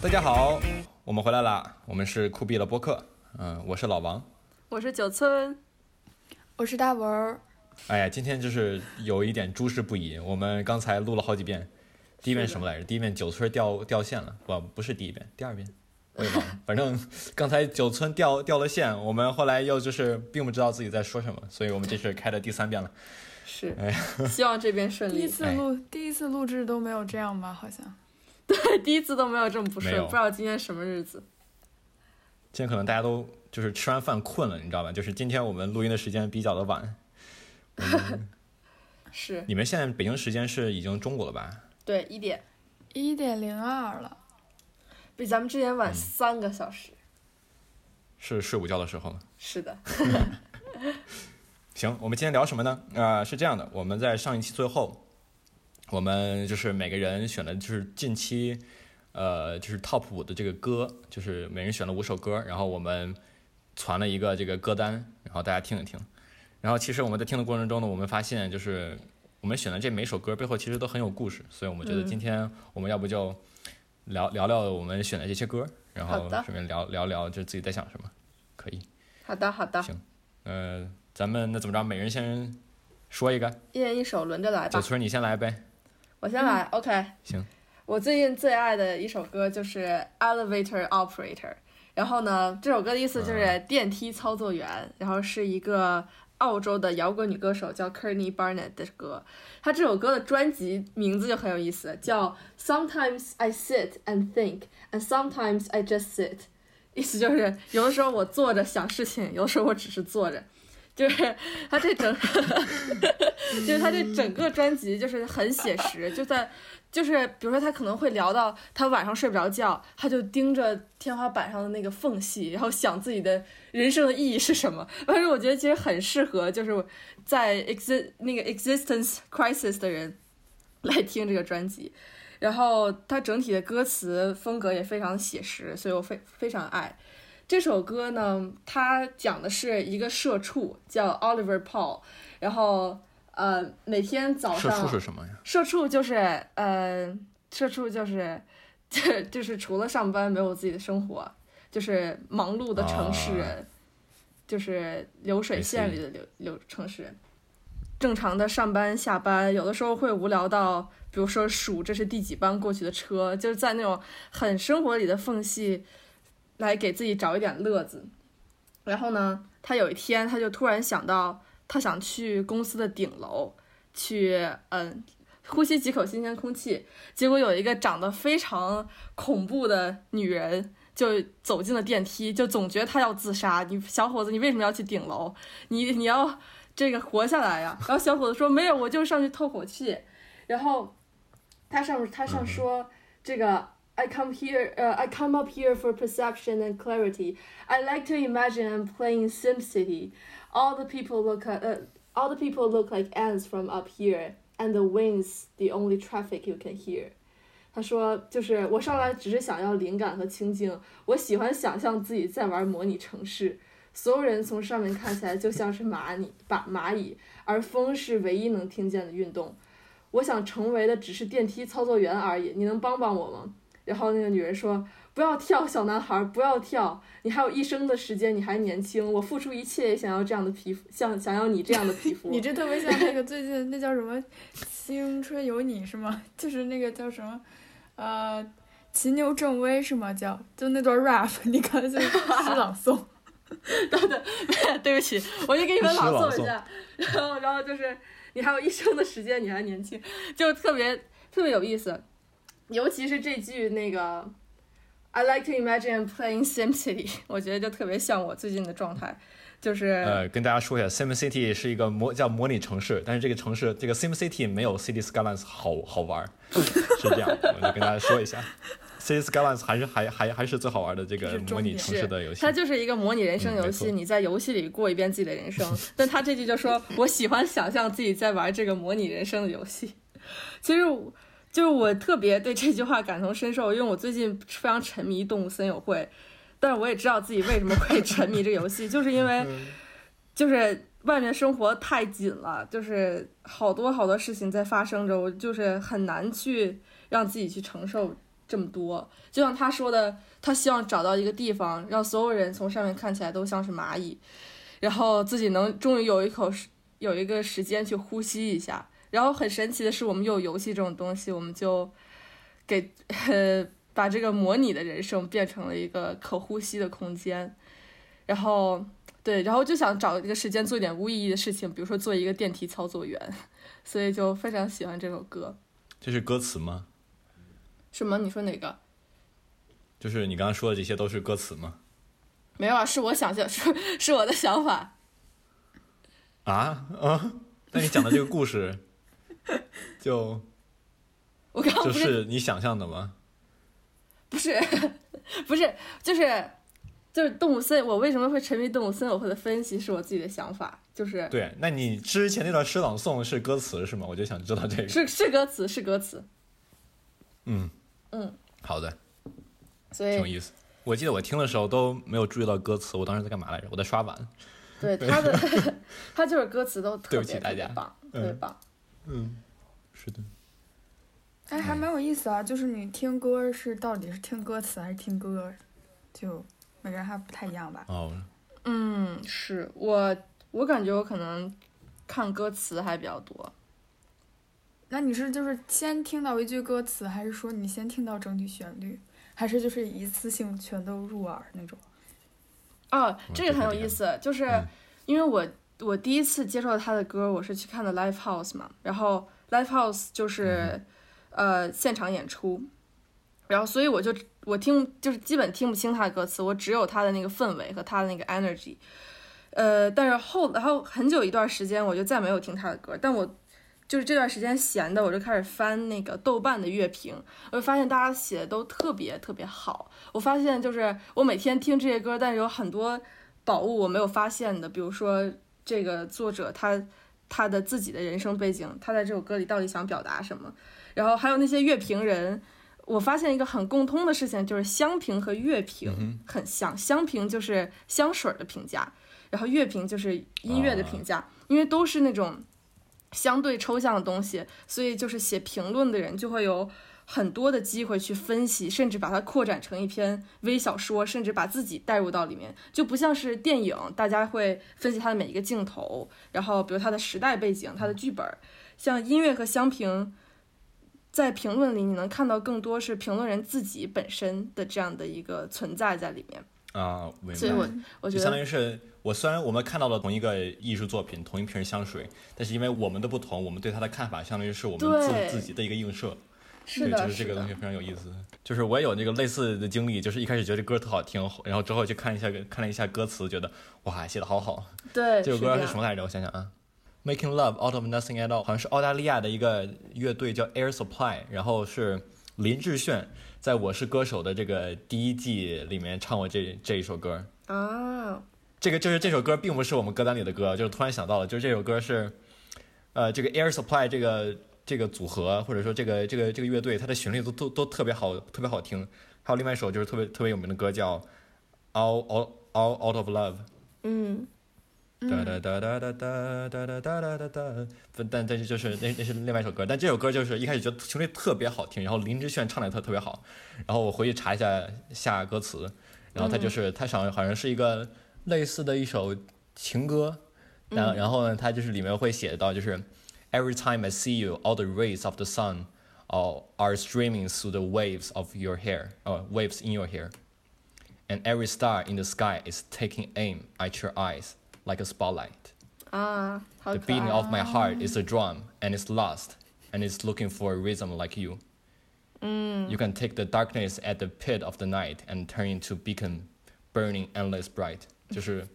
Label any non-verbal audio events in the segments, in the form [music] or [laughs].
大家好，我们回来啦，我们是酷毙了播客，嗯，我是老王，我是九村，我是大文儿。哎呀，今天就是有一点诸事不宜，我们刚才录了好几遍，第一遍什么来着？第一遍九村掉掉线了，不，不是第一遍，第二遍我也忘了，反正刚才九村掉掉了线，我们后来又就是并不知道自己在说什么，所以我们这是开的第三遍了。是哎，希望这边顺利。第一次录，第一次录制都没有这样吧？好像。对，第一次都没有这么不顺，不知道今天什么日子。今天可能大家都就是吃完饭困了，你知道吧？就是今天我们录音的时间比较的晚，[laughs] [laughs] 是你们现在北京时间是已经中午了吧？对一点，一点零二了，比咱们之前晚三个小时。是睡午觉的时候了。是的，[laughs] 行，我们今天聊什么呢？啊、是这样的，我们在上一期最后，我们就是每个人选的就是近期，呃，就是 top 五的这个歌，就是每人选了五首歌，然后我们传了一个这个歌单，然后大家听一听。然后其实我们在听的过程中呢，我们发现就是我们选的这每首歌背后其实都很有故事，所以我们觉得嗯今天我们要不就聊聊聊我们选的这些歌，然后顺便聊聊聊就自己在想什么，可以。好的好的，行呃，咱们那怎么着？每人先说一个。一人一首，轮着来吧。九村，你先来呗。我先来、o k 行。我最近最爱的一首歌就是《Elevator Operator》，然后呢，这首歌的意思就是电梯操作员，然后是一个澳洲的摇滚女歌手叫 Courtney Barnett 的歌。她这首歌的专辑名字就很有意思，叫 Sometimes I Sit and Think and Sometimes I Just Sit，意思就是有的时候我坐着想事情，有的时候我只是坐着。就是他这整，[laughs] 就是他这整个专辑就是很写实，就在就是比如说他可能会聊到他晚上睡不着觉，他就盯着天花板上的那个缝隙，然后想自己的人生的意义是什么。[laughs] 但是我觉得其实很适合就是在 exist 那个 existence crisis 的人来听这个专辑。然后它整体的歌词风格也非常写实，所以我非非常爱。这首歌呢，它讲的是一个社畜叫 Oliver Paul，然后呃每天早上社上畜是什么呀？社畜就是呃，社畜就是，[laughs] 就就是除了上班没有自己的生活，就是忙碌的城市人，就是流水线里的流流城市人。正常的上班下班，有的时候会无聊到，比如说数这是第几班过去的车，就是在那种很生活里的缝隙，来给自己找一点乐子。然后呢，他有一天他就突然想到，他想去公司的顶楼，去嗯呼吸几口新鲜空气，结果有一个长得非常恐怖的女人就走进了电梯，就总觉得她要自杀。你小伙子，你为什么要去顶楼？你你要这个活下来呀、[laughs] 然后小伙子说没有，我就上去透口气。然后他上他上说这个。I come here, uh, I come up here for perception and clarity. I like to imagine I'm playing SimCity. All the people look at, uh, all the people look like ants from up here, and the winds the only traffic you can hear. 他说，就是我上来只是想要灵感和清静，我喜欢想象自己在玩模拟城市，所有人从上面看起来就像是蚂蚁，把蚂蚁，而风是唯一能听见的运动。我想成为的只是电梯操作员而已，你能帮帮我吗？然后那个女人说：“不要跳，小男孩，不要跳，你还有一生的时间，你还年轻，我付出一切也想要这样的皮肤，像想要你这样的皮肤。[laughs] ”你这特别像那个最近那叫什么《青春有你》是吗？[laughs] 就是那个叫什么，呃，骑牛正威是吗？叫就那段 rap，[laughs] 你刚才就是诗朗诵。等等对不起，我就给你们朗诵一下。然后，然后就是你还有一生的时间，你还年轻，就特别特别有意思。尤其是这句那个 "I like to imagine playing SimCity"，我觉得就特别像我最近的状态，就是、呃，跟大家说一下，Sim City 是一个模叫模拟城市，但是这个城市这个 Sim City 没有 City Skylines 好好玩儿，是这样，我就跟大家说一下，City Skylines 还是还还还是最好玩的这个模拟城市的游戏它。就是一个模拟人生游戏，嗯你在游戏里过一遍自己的人生。[laughs] 但他这句就说：“我喜欢想象自己在玩这个模拟人生的游戏。”其实我就是我特别对这句话感同身受，因为我最近非常沉迷《动物森友会》，但是我也知道自己为什么会沉迷这个游戏，就是因为就是外面生活太紧了，就是好多好多事情在发生着，我就是很难去让自己去承受这么多。就像他说的，他希望找到一个地方，让所有人从上面看起来都像是蚂蚁，然后自己能终于有一口时有一个时间去呼吸一下。然后很神奇的是，我们有游戏这种东西，我们就给呃把这个模拟的人生变成了一个可呼吸的空间。然后对，然后就想找一个时间做一点无意义的事情，比如说做一个电梯操作员，所以就非常喜欢这首歌。这是歌词吗？什么？你说哪个？就是你刚刚说的这些都是歌词吗？没有啊，是我想象，是是我的想法。啊啊！那你讲的这个故事，[laughs] 就我刚刚是是你想象的吗？不是不是就是就是动物森，我为什么会沉迷动物森友会的分析，是我自己的想法，就是对，那你之前那段诗朗诵是歌词是吗？我就想知道这个。是是歌词是歌词，嗯嗯，好的，所以挺有意思。我记得我听的时候都没有注意到歌词，我当时在干嘛来着？我在刷碗。对他的 [laughs] 他就是歌词都特别棒，嗯特别棒。嗯，是的。哎，还蛮有意思啊，就是你听歌是到底是听歌词还是听歌，就每个人还不太一样吧。哦，嗯，是我我感觉我可能看歌词还比较多。那你是就是先听到一句歌词，还是说你先听到整体旋律，还是就是一次性全都入耳那种？哦，这个很有意思，就是嗯因为我我第一次接触到他的歌，我是去看的 live house 嘛，然后 live house 就是、呃现场演出，然后所以我就我听就是基本听不清他的歌词，我只有他的那个氛围和他的那个 energy，呃，但是后然后很久一段时间我就再没有听他的歌，但我就是这段时间闲的，我就开始翻那个豆瓣的乐评，我就发现大家写的都特别特别好。我发现就是我每天听这些歌，但是有很多宝物我没有发现的，比如说这个作者他他的自己的人生背景，他在这首歌里到底想表达什么，然后还有那些乐评人。我发现一个很共通的事情，就是香评和乐评很像。香评就是香水的评价，然后乐评就是音乐的评价，因为都是那种相对抽象的东西，所以就是写评论的人就会有很多的机会去分析，甚至把它扩展成一篇微小说，甚至把自己带入到里面，就不像是电影，大家会分析它的每一个镜头，然后比如它的时代背景、它的剧本，像音乐和香评。在评论里，你能看到更多是评论人自己本身的这样的一个存在在里面，啊，明所以我觉得当于是我虽然我们看到了同一个艺术作品，同一瓶香水，但是因为我们的不同，我们对它的看法相当于是我们自自己的一个映射。对，是的，就是这个东西非常有意思。就是我也有那个类似的经历，就是一开始觉得这歌特好听，然后之后去看一下看了一下歌词，觉得哇写的好好。对，这首歌是什么来着？我想想啊，Making Love Out of Nothing at All，好像是澳大利亚的一个乐队叫 Air Supply，然后是林志炫在我是歌手的这个第一季里面唱过这这一首歌。啊，这个就是这首歌并不是我们歌单里的歌，就是突然想到了，就是这首歌是，呃，这个 Air Supply 这个这个组合或者说这个这个这个乐队，它的旋律都都都特别好，特别好听。还有另外一首就是特别特别有名的歌叫 All All All Out of Love。嗯，哒哒哒哒哒哒哒哒哒哒哒哒，但但是就是那那是另外一首歌，但这首歌就是一开始觉得旋律特别好听，然后林志炫唱的也特特别好，然后我回去查一下下歌词，然后他就是他好像好像是一个类似的一首情歌，然后然后呢，他就是里面会写到就是 Every time I see you, all the rays of the sun uh, are streaming through the waves of your hair, uh, waves in your hair. And every star in the sky is taking aim at your eyes like a spotlight. Ah, how the beating of my heart is a drum and it's lost and it's looking for a rhythm like you. Mm. You can take the darkness at the pit of the night and turn into beacon, burning endless bright. 就是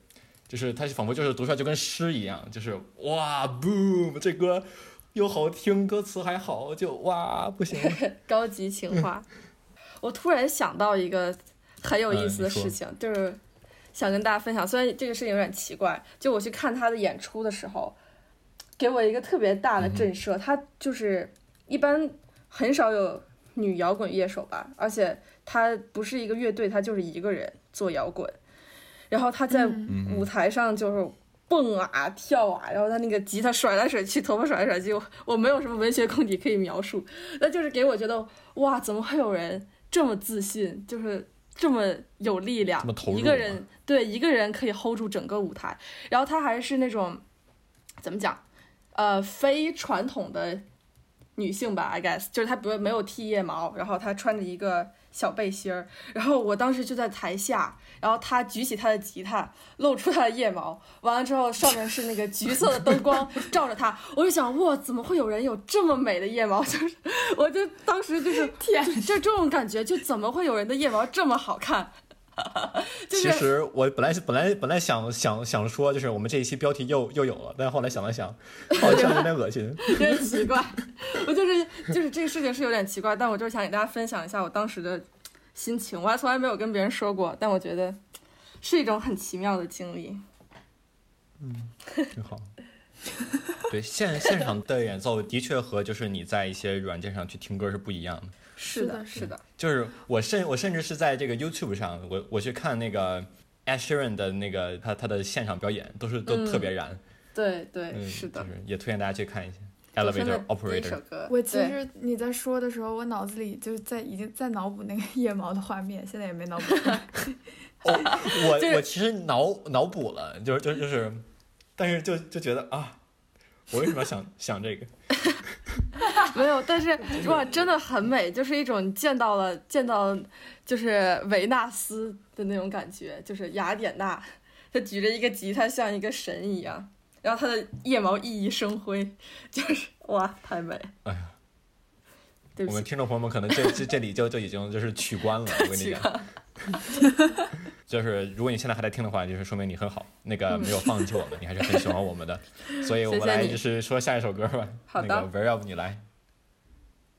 就是他仿佛就是读出来就跟诗一样，就是哇，boom，这歌又好听，歌词还好，就哇不行。[laughs] 高级情话。我突然想到一个很有意思的事情，就是想跟大家分享。虽然这个事情有点奇怪，就我去看他的演出的时候，给我一个特别大的震慑。他就是一般很少有女摇滚乐手吧，而且他不是一个乐队，他就是一个人做摇滚。然后他在嗯。舞台上就是蹦啊跳啊，然后他那个吉他甩来甩去，头发甩来甩去，我我没有什么文学功底可以描述，那就是给我觉得哇，怎么会有人这么自信，就是这么有力量一个人对一个人可以 hold 住整个舞台，然后他还是那种怎么讲，呃，非传统的女性吧，I guess，就是她不没有剃腋毛，然后她穿着一个小背心儿，然后我当时就在台下，然后他举起他的吉他，露出他的腋毛，完了之后上面是那个橘色的灯光 [laughs] 照着他，我就想哇，怎么会有人有这么美的腋毛？[laughs] 就是，我就当时就是天，就就这种感觉，就怎么会有人的腋毛这么好看？[laughs] 就是其实我本来是本来本来想想想说，就是我们这一期标题又又有了，但是后来想了想，[laughs] 好像有点恶心。有点奇怪，我就是就是这个事情是有点奇怪，但我就是想给大家分享一下我当时的心情，我还从来没有跟别人说过，但我觉得是一种很奇妙的经历。[laughs] 嗯挺好。对，现现场的演奏的确和就是你在一些软件上去听歌是不一样的。是的，是的，就是我甚我甚至是在这个 YouTube 上，我我去看那个 Ed Sheeran 的那个他他的现场表演，都是都嗯特别燃。对对，嗯，是的就。是也推荐大家去看一下 Elevator Operator 首。歌，我其实你在说的时候，我脑子里就在已经在脑补那个腋毛的画面，现在也没脑补出来。[laughs] 哦，我 [laughs] 就是我其实脑脑补了，就是就就是，但是就就觉得啊，我为什么要想想这个？[laughs] 没有，但是哇，真的很美，就是一种见到了见到就是维纳斯的那种感觉，就是雅典娜，她举着一个吉他像一个神一样，然后她的腋毛熠熠生辉，就是哇，太美。哎呀，对，我们听众朋友们可能这这这里就就已经就是取关了，我跟你讲，就是如果你现在还在听的话，就是说明你很好，那个嗯没有放弃我们，你还是很喜欢我们的，[laughs] 所以我们来就是说下一首歌吧。好的那个 e r up 你来，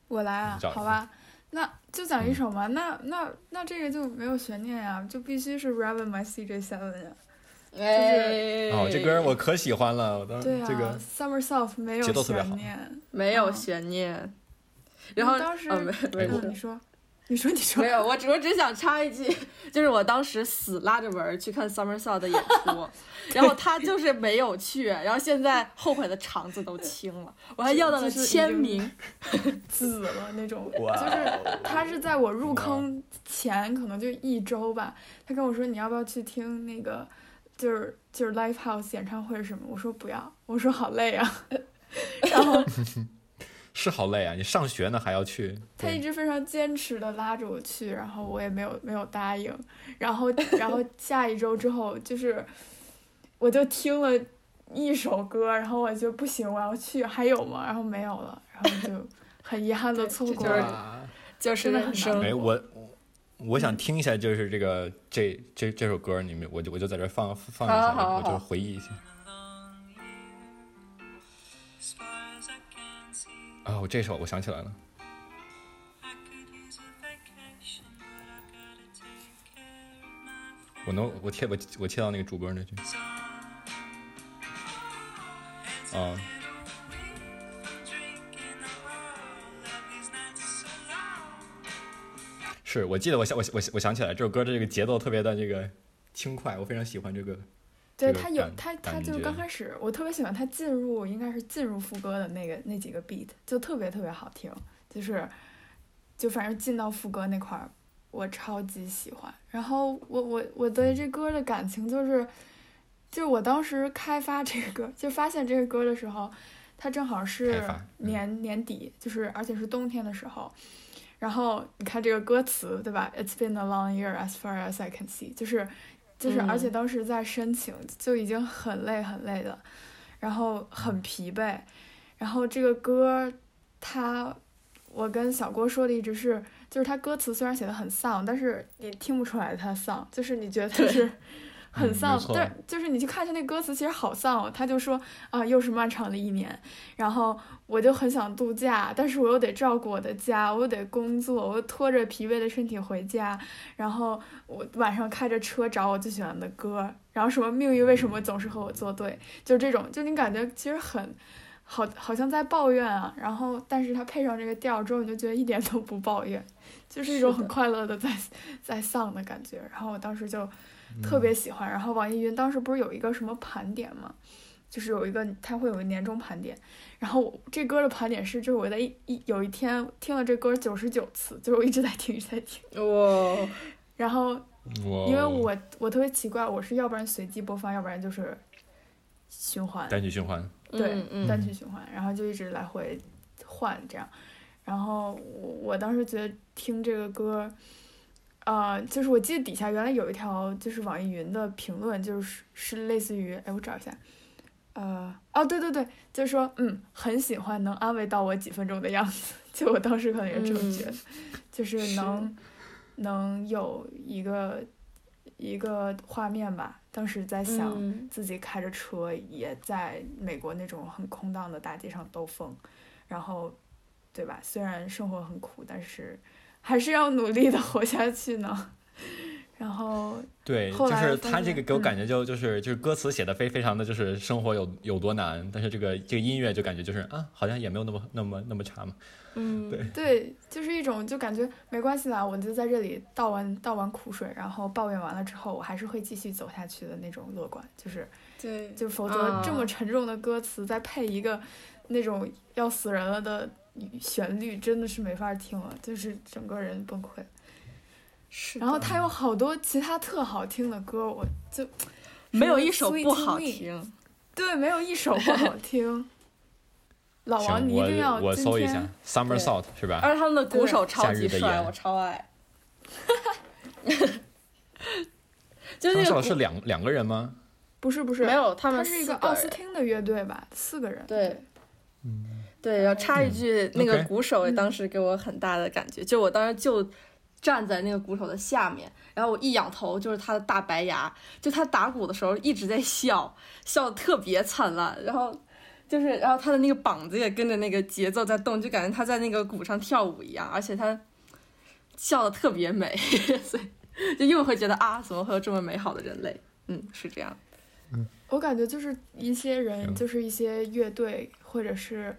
我来啊，好吧，那就讲一首嘛，那那那这个就没有悬念呀，就必须是 Raven My CJ Seven 呀。哎，哦，这歌我可喜欢了，我当对啊这个，Summer Soft 没有悬念。没有嗯悬念。然后当时哦，没没哎我嗯，你说，你说，你说没。有，我只我只想插一句，就是我当时死拉着文儿去看 Summer Soul 的演出，[laughs] 然后他就是没有去，然后现在后悔的肠子都青了，我还要到了签名。[laughs] 紫了那种，就是他是在我入坑前可能就一周吧，他跟我说你要不要去听那个，就是就是 live house 演唱会什么，我说不要，我说好累啊，[laughs] 然后是好累啊，你上学呢还要去，他一直非常坚持的拉着我去，然后我也没有没有答应，然后 [laughs] 然后下一周之后就是，我就听了一首歌，然后我就不行，我要去，还有吗？然后没有了，然后就很遗憾的错这就是过了。就是真的很生哎，活。我我想听一下，就是这个这这这首歌，你们我就我就在这放放一下，好好好我就回忆一下。哦，这首我想起来了，我能我切我我切到那个主歌那句。啊，是我记得我想我我我想起来这首歌的这个节奏特别的这个轻快，我非常喜欢这个。这个对他有他他就是刚开始，我特别喜欢他进入应该是进入副歌的那个那几个 beat，就特别特别好听，就是就反正进到副歌那块儿，我超级喜欢。然后我我我对这歌的感情就是，就是我当时开发这个歌，就发现这个歌的时候，它正好是年、年底，就是而且是冬天的时候。然后你看这个歌词，对吧？It's been a long year as far as I can see，就是就是，嗯而且当时在申请就已经很累很累的，然后很疲惫，然后这个歌，它，我跟小郭说的一直是，就是它歌词虽然写的很丧，但是你听不出来它丧，就是你觉得它是很嗯丧但就是你去看一下那歌词，其实好丧哦。他就说啊，又是漫长的一年，然后我就很想度假，但是我又得照顾我的家，我又得工作，我又拖着疲惫的身体回家，然后我晚上开着车找我最喜欢的歌，然后什么命运为什么总是和我作对，就这种，就你感觉其实很。好，好像在抱怨啊，然后，但是他配上这个调之后，你就觉得一点都不抱怨，[laughs] 就是一种很快乐的在在丧的感觉。然后我当时就嗯特别喜欢。然后网易云当时不是有一个什么盘点嘛，就是有一个它会有个年终盘点，然后这歌的盘点是，就是我在一一有一天听了这歌九十九次，就是我一直在听一直在听，哇，然后哇因为我我特别奇怪，我是要不然随机播放，要不然就是循环，单曲循环，对，嗯嗯。单曲循环，然后就一直来回换这样。然后我我当时觉得听这个歌，呃，就是我记得底下原来有一条就是网易云的评论，就是是类似于，哎，我找一下，呃，哦，对对对，就是说，嗯，很喜欢能安慰到我几分钟的样子，[laughs] 就我当时可能也这么觉得，[laughs] 就是能能有一个一个画面吧，当时在想。嗯自己开着车也在美国那种很空荡的大街上兜风，然后，对吧？虽然生活很苦，但是还是要努力的活下去呢。然后，对，就是他这个给我嗯感觉就就是就是歌词写的非非常的就是生活有有多难，但是这个这个音乐就感觉就是啊，好像也没有那么那么那么差嘛。嗯，对对，就是一种就感觉没关系啦，我就在这里倒完倒完苦水，然后抱怨完了之后，我还是会继续走下去的那种乐观，就是对，就否则这么啊沉重的歌词，再配一个那种要死人了的旋律，真的是没法听了，就是整个人崩溃。是然后他有好多其他特好听的歌，我就没有一首不好听。对，没有一首不好听。[laughs] 老王，你一定要我搜一下天 Summer Salt 是吧？而且他们的鼓手超级帅，我超爱。[laughs] 就是那个是两两个人吗？不是不是没有，他他们是一个奥斯汀的乐队吧，四个人。对对，要插一句，那个鼓手嗯当时给我很大的感觉，就我当时就站在那个鼓手的下面，然后我一仰头就是他的大白牙，就他打鼓的时候一直在笑，笑的特别灿烂，然后就是然后他的那个膀子也跟着那个节奏在动，就感觉他在那个鼓上跳舞一样，而且他笑的特别美，[laughs] 所以就又会觉得啊，怎么会有这么美好的人类？嗯，是这样。嗯我感觉就是一些人，就是一些乐队或者是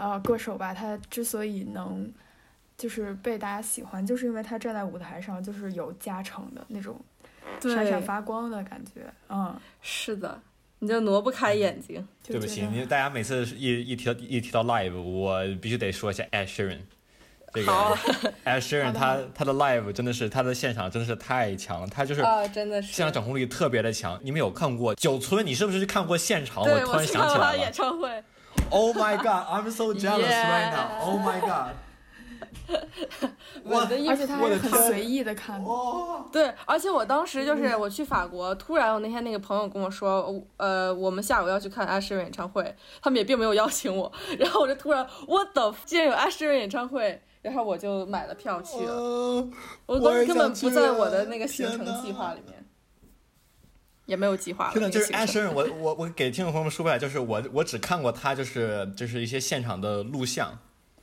呃歌手吧，他之所以能就是被大家喜欢，就是因为他站在舞台上就是有加成的那种闪闪发光的感觉，嗯，是的，你就挪不开眼睛。对不起，你大家每次一一提到一提到 live，我必须得说一下 Ed Sheeran。这个好 Ed Sheeran 他他的 live 真的是他的现场真的是太强了，他就是啊，真的是。现场掌控力特别的强。你们有看过九村？你是不是去看过现场？我，突然想起来了。唱会。Oh my god, I'm so jealous right now. Oh my god. [laughs] 我的衣服而且他还是很随意的看。对，而且我当时就是我去法国，突然我那天那个朋友跟我说，呃，我们下午要去看阿诗演唱会，他们也并没有邀请我，[laughs] 然后我就突然我的竟然有阿诗演唱会，然后我就买了票去了，呃我当时根本不在我的啊那个行程计划里面，也没有计划了。真的就是那个行程。Asher，我我我给听众朋友们说回来，就是我我只看过他就是就是一些现场的录像，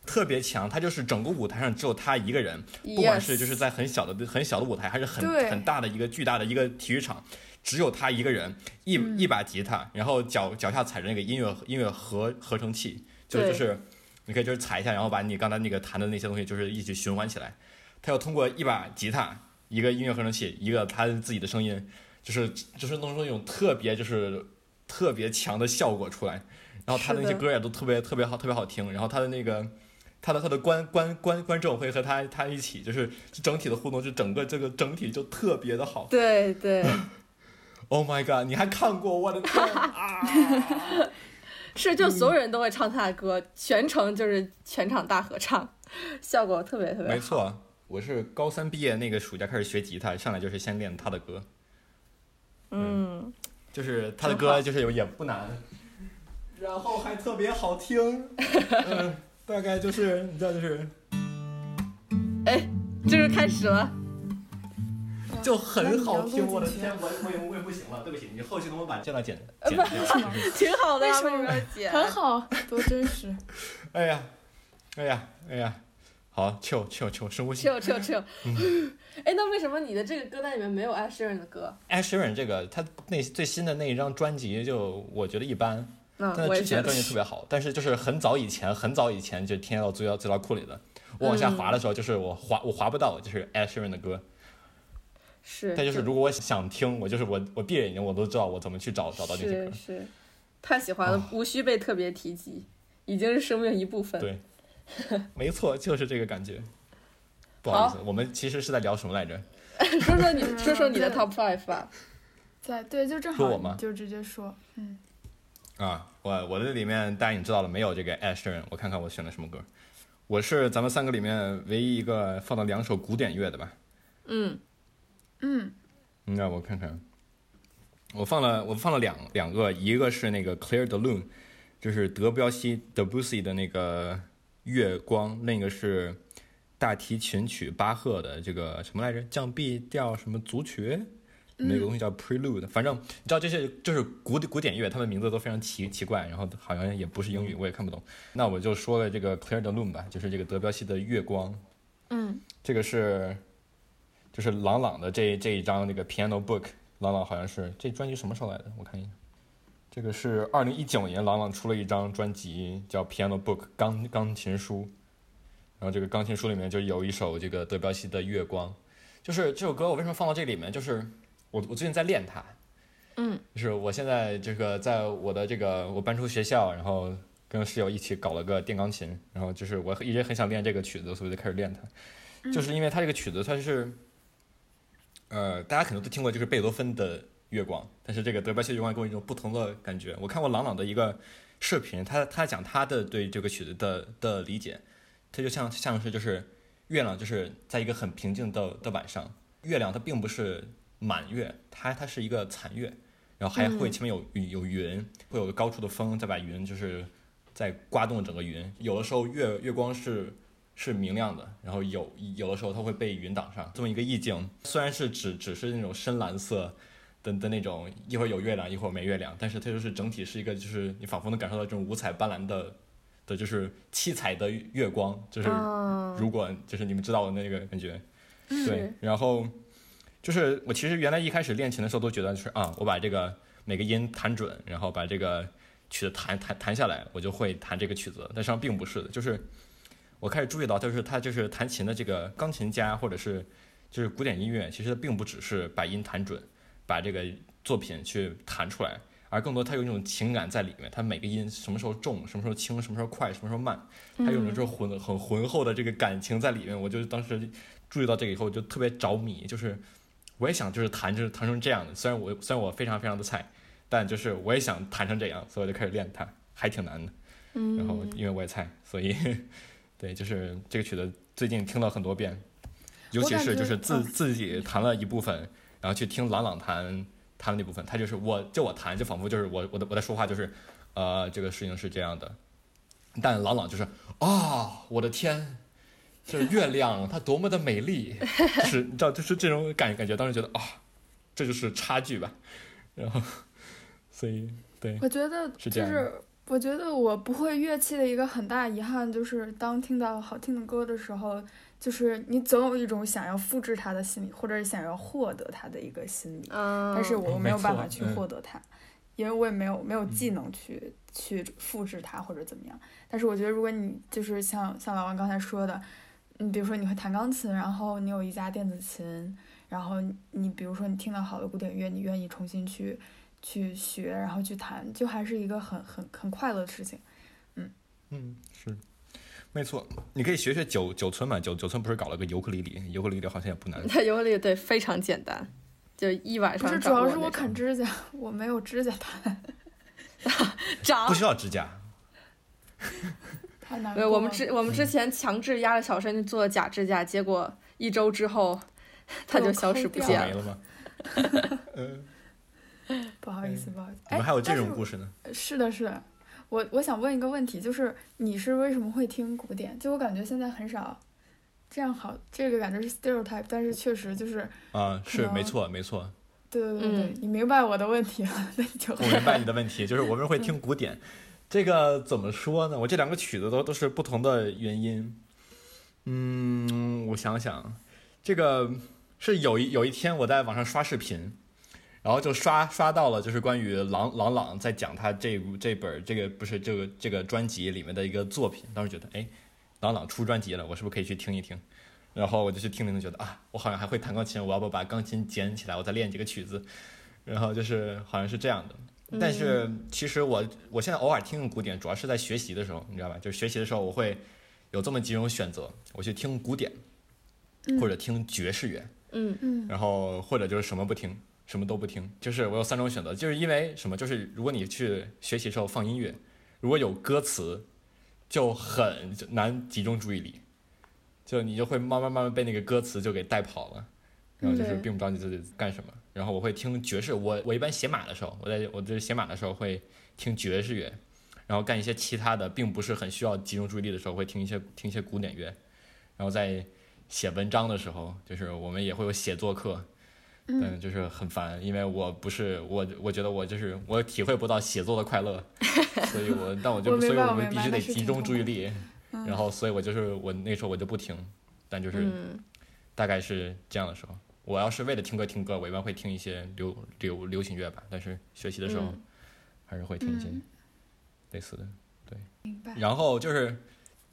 特别强，他就是整个舞台上只有他一个人，不管是就是在很小的很小的舞台，还是很很大的一个巨大的一个体育场，只有他一个人，一、一把吉他，然后脚脚下踩着那个音乐音乐合合成器，就对就是你可以就是踩一下，然后把你刚才那个弹的那些东西就是一起循环起来，他要通过一把吉他、一个音乐合成器、一个他自己的声音，就是就是弄出那种特别就是特别强的效果出来，然后他的那些歌也都特别特别好，特别好听，然后他的那个。他的他的观观观观众会和他他一起，就是整体的互动，就整个这个整体就特别的好。对对，[laughs] Oh my god！你还看过？我的天啊！[laughs] 是就所有人都会唱他的歌，全程就是全场大合唱，效果特别特别好。没错，我是高三毕业那个暑假开始学吉他，上来就是先练他的歌，嗯，就是他的歌就是有也不难，然后还特别好听。[laughs] 嗯，大概就是你知道就是哎，就是开始了。就很好听。我的天，我我也我也不行了，对不起，你后期能不能把这段剪呃 [laughs] 剪掉？挺好的呀，为什么要剪？很好，多真实。[laughs] 哎呀，哎呀，哎呀，好，chill chill chill，深呼吸。chill chill chill。哎，那为什么你的这个歌单里面没有艾诗人的歌？Ed Sheeran 这个他那最新的那一张专辑就我觉得一般，嗯，但之前的专辑特别好，但是就是很早以前很早以前就添加到资料资料库里的。我往下滑的时候，就是我滑我滑不到，就是 Ed Sheeran 的歌。是，但就是如果我想听，我就是我我闭着眼睛我都知道我怎么去找找到这些歌。是是，太喜欢了，无需被特别提及，已经是生命一部分。对，[laughs] 没错，就是这个感觉。[laughs] 不好意思，我们其实是在聊什么来着？[laughs] 说说你，说说你的 top five 吧。在对，就正好说我吗就直接说，嗯，啊，我我的里面大家已经知道了，没有这个 Sheeran，我看看我选的什么歌。我是咱们三个里面唯一一个放了两首古典乐的吧？嗯，嗯，那我看看，我放了我放了两两个，一个是那个 Claire de Lune，就是德彪西 Debussy 的那个月光，另一个是大提琴曲巴赫的这个什么来着？降 B 调什么组曲？那个东西叫 Prelude，、反正你知道这些就是古古典乐，他们名字都非常奇奇怪，然后好像也不是英语，我也看不懂。那我就说了这个 Claire de Lune 吧，就是这个德彪西的月光。嗯，这个是就是朗朗的这这一张那个 Piano Book，朗朗好像是这专辑什么时候来的？我看一下，这个是二零一九年朗朗出了一张专辑叫 Piano Book 钢钢琴书，然后这个钢琴书里面就有一首这个德彪西的月光，就是这首歌我为什么放到这里面？就是我我最近在练它，嗯，就是我现在这个在我的这个我搬出学校，然后跟室友一起搞了个电钢琴，然后就是我一直很想练这个曲子，所以就开始练它。就是因为它这个曲子它是，呃，大家可能都听过，就是贝多芬的月光，但是这个德彪西的月光给我一种不同的感觉。我看过朗朗的一个视频，他他讲他的对这个曲子的的理解，他就像像是就是月亮就是在一个很平静的的晚上，月亮它并不是满月，它它是一个残月，然后还会前面有云有云，会有个高处的风再把云就是在刮动整个云，有的时候月月光是。是明亮的，然后有有的时候它会被云挡上，这么一个意境，虽然是只只是那种深蓝色的的那种，一会儿有月亮，一会儿没月亮，但是它就是整体是一个，就是你仿佛能感受到这种五彩斑斓的的，就是七彩的月光，就是嗯如果就是你们知道的那个感觉，对，然后就是我其实原来一开始练琴的时候都觉得就是啊，我把这个每个音弹准，然后把这个曲子弹弹弹下来，我就会弹这个曲子，但实际上并不是的，就是我开始注意到，就是他就是弹琴的这个钢琴家或者是就是古典音乐，其实并不只是把音弹准，把这个作品去弹出来。而更多，它有一种情感在里面，它每个音什么时候重，什么时候轻，什么时候快，什么时候慢，它有一种这种浑很浑厚的这个感情在里面。我就当时注意到这个以后，就特别着迷，就是我也想就是弹就是弹成这样的。虽然我虽然我非常非常的菜，但就是我也想弹成这样，所以我就开始练它，还挺难的。嗯，然后因为我也菜，所以对，就是这个曲子最近听了很多遍，尤其是就是自嗯自己弹了一部分，然后去听朗朗弹弹的那部分，他就是我就我弹，就仿佛就是我我的我在说话，就是呃这个事情是这样的，但朗朗就是啊、我的天，就是月亮它多么的美丽，[laughs] 就是你知道就是这种感感觉，当时觉得啊、这就是差距吧，然后所以对我觉得是这样就是，我觉得我不会乐器的一个很大遗憾，就是当听到好听的歌的时候，就是你总有一种想要复制它的心理，或者是想要获得它的一个心理，嗯，但是我哦没有办法去嗯。获得它，因为我也没有没有技能去、去复制它或者怎么样。但是我觉得，如果你就是像像老王刚才说的，你比如说你会弹钢琴，然后你有一架电子琴，然后你你比如说你听到好的古典乐，你愿意重新去去学，然后去弹，就还是一个很很很快乐的事情。嗯。嗯，是，没错，你可以学学九九村嘛，九九村不是搞了个尤克里里，尤克里里好像也不难。[laughs] 它尤克里里对非常简单，就一晚不是，主要是我啃指甲，我没有指甲弹，长 [laughs] 不需要指甲，太难了。我们之我们之前强制压着小申去做假指甲，结果一周之后它就消失不见了。没了吗？[laughs] 嗯，不好意思，不好意思。你们还有这种故事呢？是的，是的，我我想问一个问题，就是你是为什么会听古典？就我感觉现在很少这样好，这个感觉是 stereotype，但是确实就是，啊，是没错没错，对对对对，嗯你明白我的问题了，那你就我明白你的问题，就是我们会听古典，这个怎么说呢？我这两个曲子都都是不同的原因。嗯，我想想，这个是有一有一天我在网上刷视频，然后就刷刷到了，就是关于郎郎朗在讲他这部这本这个不是这个这个专辑里面的一个作品，当时觉得哎，郎朗出专辑了，我是不是可以去听一听？然后我就去听听，觉得啊，我好像还会弹钢琴，我要不把钢琴捡起来，我再练几个曲子。然后就是好像是这样的。但是其实我我现在偶尔听古典，主要是在学习的时候，你知道吧？就是学习的时候，我会有这么几种选择，我去听古典，或者听爵士乐，嗯嗯然后或者就是什么不听，什么都不听，就是我有三种选择，就是因为什么？就是如果你去学习的时候放音乐，如果有歌词，就很难集中注意力，就你就会慢慢慢慢被那个歌词就给带跑了，然后就是并不知道你自己干什么。然后我会听爵士，我我一般写码的时候，我在我这写码的时候会听爵士乐，然后干一些其他的，并不是很需要集中注意力的时候，会听一些听一些古典乐，然后在写文章的时候，就是我们也会有写作课，嗯，就是很烦，因为我不是我，我觉得我就是我体会不到写作的快乐，[laughs] 所以我但我就我所以我们必须得集中注意力，然后所以我就是我那时候我就不听，但就是嗯。大概是这样的时候，我要是为了听歌听歌，我一般会听一些流流流行乐吧，但是学习的时候嗯。还是会听一些嗯。类似的。明白。然后就是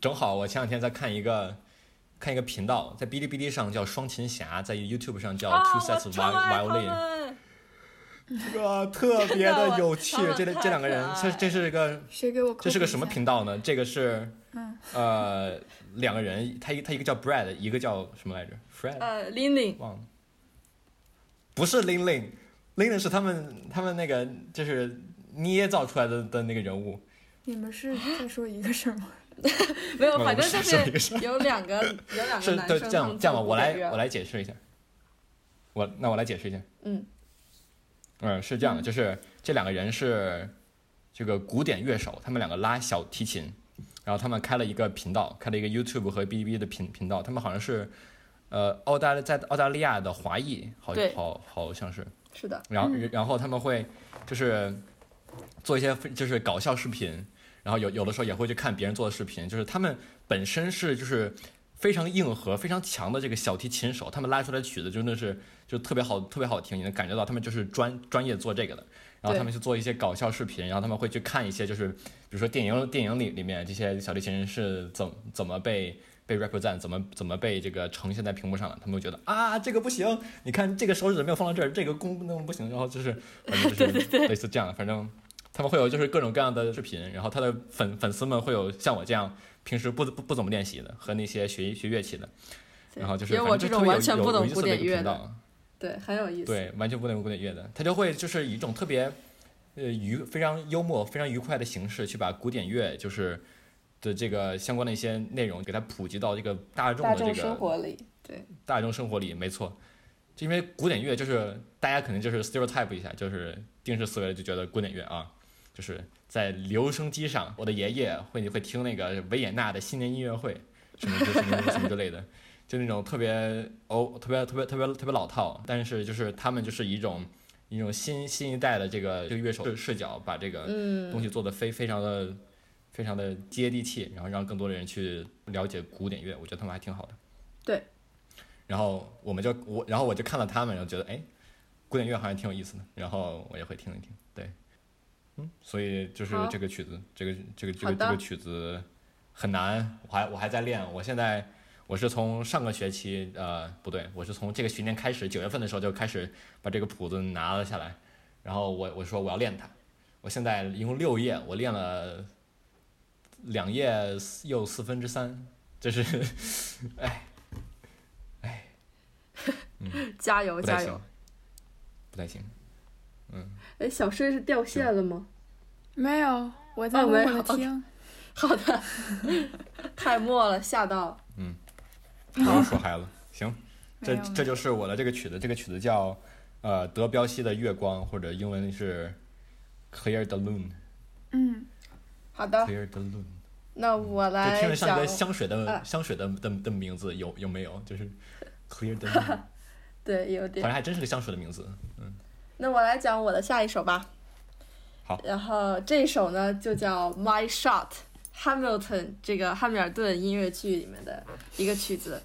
正好我前两天在看一个看一个频道，在哔哩哔哩上叫双琴侠，在 YouTube 上叫啊 Two Sets of Violin，们这个特别的有趣。这这这两个人，这这是一个 [laughs] 谁给我？这是个什么频？道呢？这个是嗯呃两个人，他一他一个叫 Brad，一个叫什么来着？Fred 呃 l i n l i n 忘了，不是 Lin Lin，Lin Lin 是他们他们那个就是捏造出来的的那个人物。你们是在说一个事儿吗？[laughs] 没有，反正就是有两个有两个是男生对这样这样吧，我来我来解释一下。我那我来解释一下。嗯。嗯，是这样的，就是这两个人是这个古典乐手，他们两个拉小提琴，然后他们开了一个频道，开了一个 YouTube 和哔哩哔哩的频频道，他们好像是呃澳大在澳大利亚的华裔，好对好好像是，是的，然后然后他们会就是做一些就是搞笑视频，然后有有的时候也会去看别人做的视频，就是他们本身是就是非常硬核、非常强的这个小提琴手，他们拉出来的曲子真的是就特别好、特别好听，你能感觉到他们就是专专业做这个的。然后他们去做一些搞笑视频，然后他们会去看一些就是比如说电影电影里里面这些小提琴是怎怎么被被 represent 怎么怎么被这个呈现在屏幕上的，他们会觉得啊这个不行，你看这个手指没有放到这儿，这个弓那不行，然后就是反正就是 [laughs] 类似这样的，反正他们会有就是各种各样的视频，然后他的粉粉丝们会有像我这样平时不不不怎么练习的和那些学学乐器的，然后就是也有我这种反正就特别有完全不懂有有意思的一古典乐的，个频道。对，很有意思。对，完全不能古典乐的，他就会就是以一种特别，呃愉非常幽默、非常愉快的形式去把古典乐就是的这个相关的一些内容给它普及到这个大众的这个生活里，对，大众生活里，没错。就因为古典乐就是大家可能就是 stereotype 一下，就是定式思维就觉得古典乐啊，就是在留声机上，我的爷爷会会听那个维也纳的新年音乐会，什么什么什么之类的，就那种特别哦，特别特别特别特别老套，但是就是他们就是以一种一种新新一代的这个这个乐手视视角，把这个嗯东西做的非非常的非常的接地气，然后让更多的人去了解古典乐，我觉得他们还挺好的。对。然后我们就我，然后我就看了他们，然后觉得哎，古典乐好像挺有意思的，然后我也会听一听。对，嗯，所以就是这个曲子，这个这个这个这个曲子很难，我还我还在练，我现在。我是从上个学期，呃，不对，我是从这个学年开始，九月份的时候就开始把这个谱子拿了下来，然后我我说我要练它，我现在一共六页，我练了两页又四分之三，[laughs] 这是，哎，哎，加油 [laughs] 加油！，不太行。哎，小睡是掉线了吗？没有，我在默默的听。[laughs] 好的，[laughs] 太默了，吓到。嗯 [laughs] 不要说孩子，行，这这就是我的这个曲子，这个曲子叫呃德彪西的月光，或者英文是 Clear the Moon，Clear 嗯，好的，the Moon。那我这来听着像一个香水的、啊香水的的的名字，有有没有？就是 Clear the Moon，对，有好点像。还真是个香水的名字。那我来讲我的下一首吧。好然后这一首呢就叫《My Shot》，Hamilton 这个汉密尔顿音乐剧里面的一个曲子。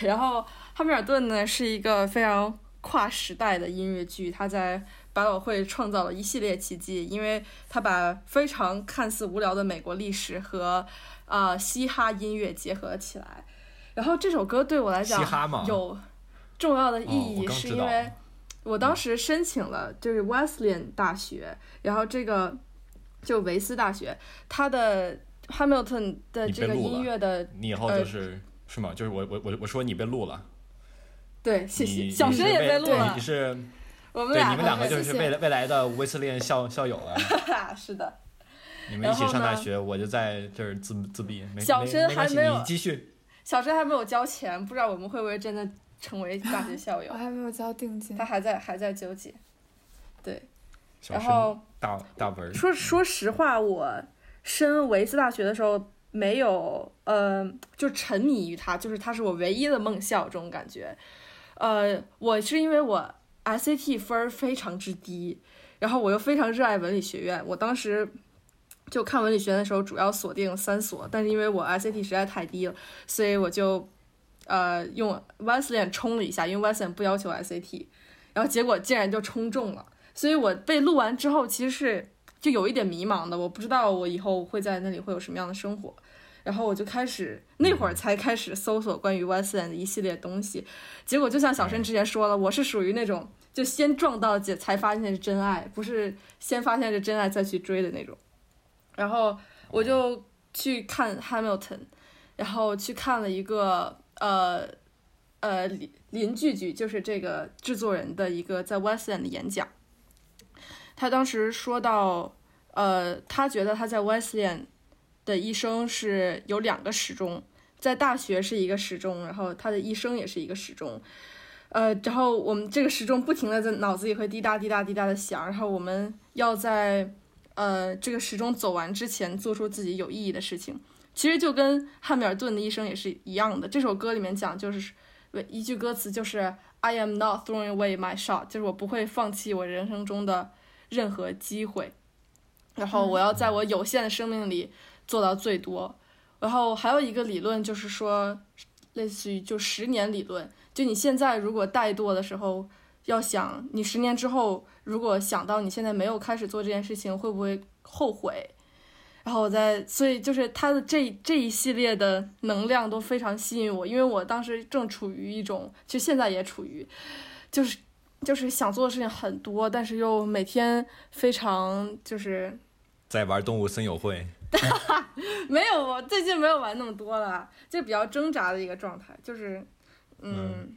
然后汉密尔顿呢是一个非常跨时代的音乐剧，它在百老汇创造了一系列奇迹，因为它把非常看似无聊的美国历史和呃嘻哈音乐结合起来。然后这首歌对我来讲有重要的意义，是因为我当时申请了就是 Wesleyan 大学，然后这个就维斯大学，它的 Hamilton 的这个音乐的你以后呃就是、是吗？就是我我我我说你被录了，对，谢谢，小申也被录了你，是我们俩对你们两个就是未来未来的威斯利校校友了，个是的，你们一起上大学，我就在这儿自自闭，没没小申还没有你继续。小申还没有交钱，不知道我们会不会真的成为大学校友我，还没有交定金他。还在还在纠结。对，然后大大文，说说实话，我申维斯大学的时候没有呃，就沉迷于它，就是它是我唯一的梦校这种感觉。呃，我是因为我 SAT 分儿非常之低，然后我又非常热爱文理学院，我当时。就看文理学院的时候，主要锁定三所，但是因为我 SAT 实在太低了，所以我就，呃，用 Wesleyan 冲了一下，因为 Wesleyan 不要求 SAT，然后结果竟然就冲中了，所以我被录完之后，其实是就有一点迷茫的，我不知道我以后会在那里会有什么样的生活。然后我就开始那会儿才开始搜索关于 Wesleyan 的一系列东西，结果就像小申之前说了，我是属于那种就先撞到姐才发现是真爱，不是先发现是真爱再去追的那种。然后我就去看 Hamilton，然后去看了一个呃呃邻邻剧剧，就是这个制作人的一个在 Wesleyan 的演讲。他当时说到，呃，他觉得他在 Wesleyan 的一生是有两个时钟，在大学是一个时钟，然后他的一生也是一个时钟。呃，然后我们这个时钟不停的在脑子里会滴答滴答滴答的响，然后我们要在呃这个时钟走完之前做出自己有意义的事情。其实就跟汉密尔顿的一生也是一样的。这首歌里面讲就是一句歌词就是 I am not throwing away my shot，就是我不会放弃我人生中的任何机会，然后我要在我有限的生命里做到最多。然后还有一个理论就是说，类似于就十年理论，就你现在如果怠惰的时候，要想你十年之后如果想到你现在没有开始做这件事情，会不会后悔？然后我在，所以就是他的这这一系列的能量都非常吸引我，因为我当时正处于一种，其实现在也处于，就是就是想做的事情很多，但是又每天非常就是。在玩动物森友会，[laughs] 没有，我最近没有玩那么多了，就比较挣扎的一个状态，就是，嗯，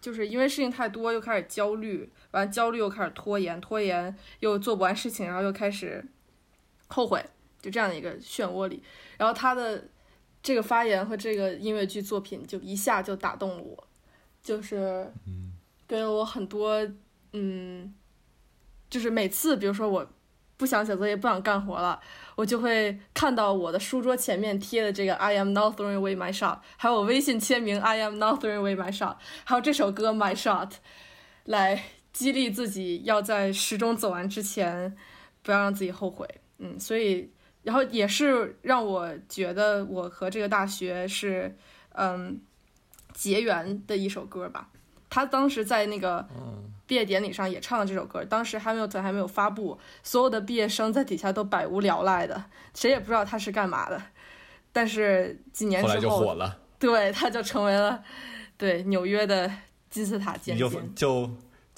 就是因为事情太多，又开始焦虑，完焦虑又开始拖延，拖延又做不完事情，然后又开始后悔，就这样的一个漩涡里。然后他的这个发言和这个音乐剧作品就一下就打动了我，就是给了我很多，嗯，就是每次比如说我不想写作业、不想干活了。我就会看到我的书桌前面贴的这个 I am not throwing away my shot，还有我微信签名 I am not throwing away my shot，还有这首歌 My Shot，来激励自己要在时钟走完之前不要让自己后悔。嗯，所以然后也是让我觉得我和这个大学是嗯结缘的一首歌吧。他当时在那个毕业典礼上也唱了这首歌，当时 Hamilton 还没有发布，所有的毕业生在底下都百无聊赖的，谁也不知道他是干嘛的。但是几年后来之后，就火了，对他就成为了对纽约的金字塔尖你就尖。就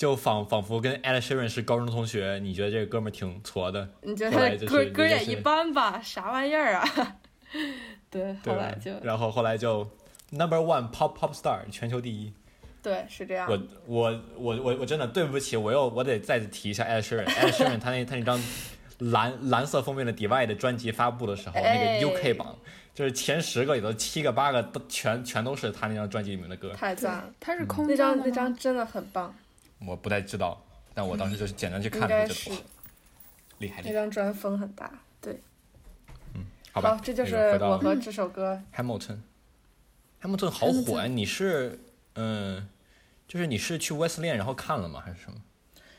就仿仿佛跟 Ed Sheeran 是高中同学，你觉得这个哥们儿挺挫的，你觉得歌歌也一般吧？啥玩意儿啊？[laughs] 对，对吧后来就然后后来就 Number One Pop Pop Star 全球第一。对是这样。我我我我我真的对不起，我又我得再次提一下 Ed Sheeran，Ed [laughs] Sheeran 他那他那张蓝蓝色封面的 Divide 专辑发布的时候，那哎个 UK 榜就是前十个里头七个八个都全全都是他那张专辑里面的歌，太赞了，他是空那张那张真的很棒，我不太知道，但我当时就是简单去看了该是一下就哇，厉害厉害，那张专风很大。对，嗯好吧，这就是我和这首歌。Hamilton，Hamilton 好火啊！你是嗯，就是你是去 Wesleyan 然后看了吗？还是什么？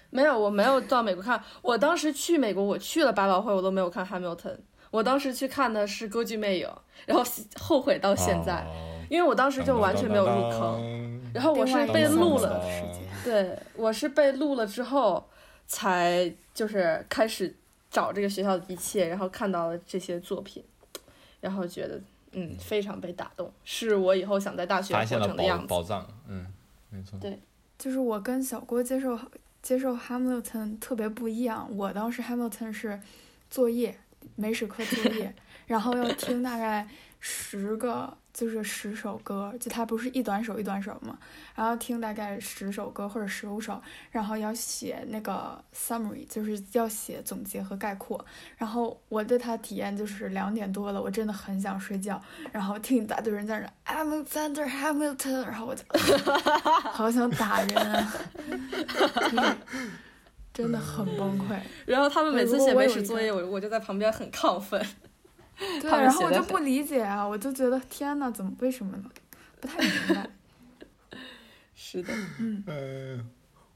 没有，我没有到美国看。我当时去美国，我去了百老汇，我都没有看 Hamilton。我当时去看的是歌剧魅影，然后后悔到现在，哦因为我当时就完全没有入坑。然后我是被录了，小的世界对我是被录了之后，才就是开始找这个学校的一切，然后看到了这些作品，然后觉得嗯非常被打动，是我以后想在大学活发现了宝成的样子。宝藏，嗯，没错。对就是我跟小郭接受接受 Hamilton 特别不一样。我当时 Hamilton 是作业，每史课作业，[laughs] 然后要听大概十个。就是十首歌，就它不是一短首一短首嘛，然后听大概十首歌或者十五首，然后要写那个 summary，就是要写总结和概括。然后我对它体验就是两点多了，我真的很想睡觉，然后听一大堆人在那 Alexander Hamilton，然后我就 [laughs] 好想打人啊，[laughs] 真的很崩溃。然后他们每次写美史作业，我我就在旁边很亢奋。[laughs] 对，然后我就不理解啊，我就觉得天呐，怎么为什么呢？不太明白。[laughs] 是的，嗯。呃，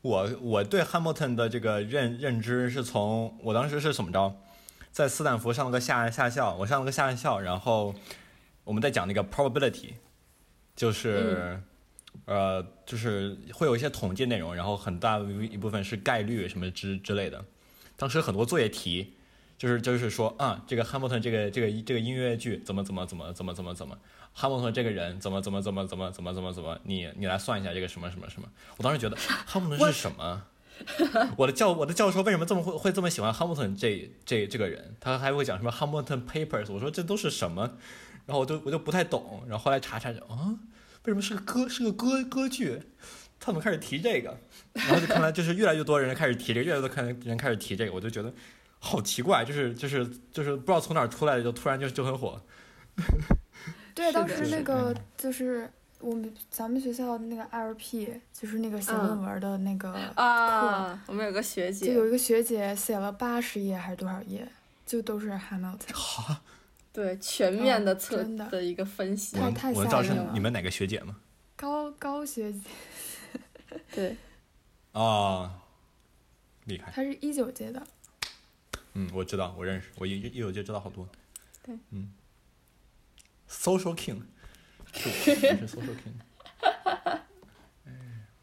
我我对 Hamilton 的这个认认知是从我当时是怎么着，在斯坦福上了个下下校，我上了个下校，然后我们在讲那个 probability，就是呃，就是会有一些统计内容，然后很大一部分是概率什么之之类的。当时很多作业题。就是就是说啊，这个汉密尔顿这个这个这个音乐剧怎么怎么怎么怎么怎么怎么，汉密尔顿这个人怎么怎么怎么怎么怎么怎么怎么，你你来算一下这个什么什么什么。我当时觉得汉密尔顿是什么？我的教我的教授为什么这么会会这么喜欢汉密尔顿这这这个人？他还会讲什么汉密尔顿 papers？我说这都是什么？然后我就我就不太懂。然后后来查查啊，为什么是个歌是个歌歌剧？他怎么开始提这个？然后就看来就是越来越多人开始提这个，越来越多看人开始提这个，我就觉得。好奇怪，就是就是就是不知道从哪儿出来的，就突然就就很火。[laughs] 对，当时那个就是我们咱们学校那个 LP，就是那个写论文的那个课，我们有个学姐，就有一个学姐写了八十页还是多少页，就都是 Hamilton。好，对，全面的测的一个分析。太太吓人了。你们哪个学姐吗？高高学姐。[laughs] 对。啊，厉害。她是一九届的。嗯，我知道，我认识，我一一有就知道好多。对，嗯，Social King，是是 Social King。[laughs]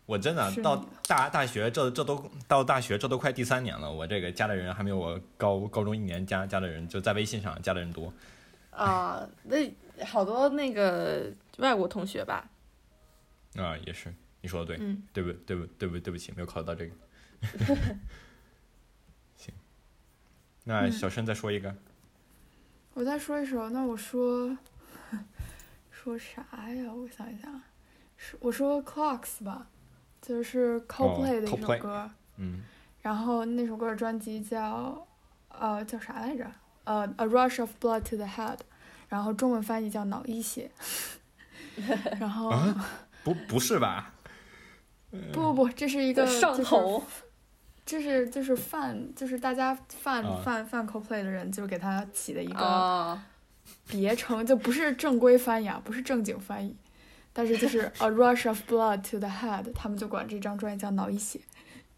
我真的到大大学，这这都到大学，这都快第三年了，我这个加的人还没有我高高中一年加加的人，就在微信上加的人多。[laughs] 啊，那好多那个外国同学吧。啊，也是，你说的对，嗯，对不对不对不对不起，没有考虑到这个。[laughs] 那小盛再说一个，我再说一首。那我说说啥呀？我想一想，说我说 Clocks 吧，就是 Coldplay 的一首歌。嗯。然后那首歌的专辑叫呃叫啥来着？呃，A Rush of Blood to the Head，然后中文翻译叫脑溢血。[laughs] 然后。不不是吧？不不不，这是一个上头。就是泛就是大家泛泛泛 cosplay 的人就是给他起的一个别称，就不是正规翻译啊，不是正经翻译，但是就是 [laughs] a rush of blood to the head，他们就管这张专辑叫脑溢血，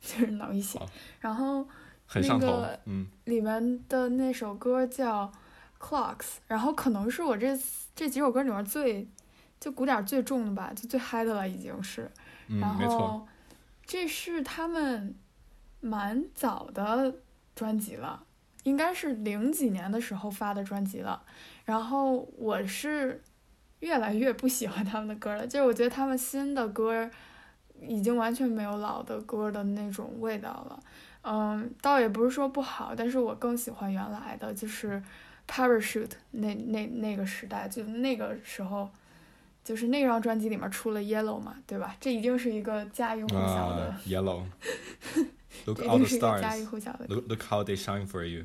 就是脑溢血。然后那个里面的那首歌叫 clocks，然后可能是我这这几首歌里面最就鼓点最重的吧，就最嗨的了已经是。然后这是他们。蛮早的专辑了，应该是零几年的时候发的专辑了。然后我是越来越不喜欢他们的歌了，就是我觉得他们新的歌已经完全没有老的歌的那种味道了。嗯，倒也不是说不好，但是我更喜欢原来的，就是 Parachute 那那那个时代，就那个时候，就是那张专辑里面出了 Yellow 嘛，对吧？这一定是一个家喻户晓的 Yellow。[laughs] Look all the stars. Look look how they shine for you.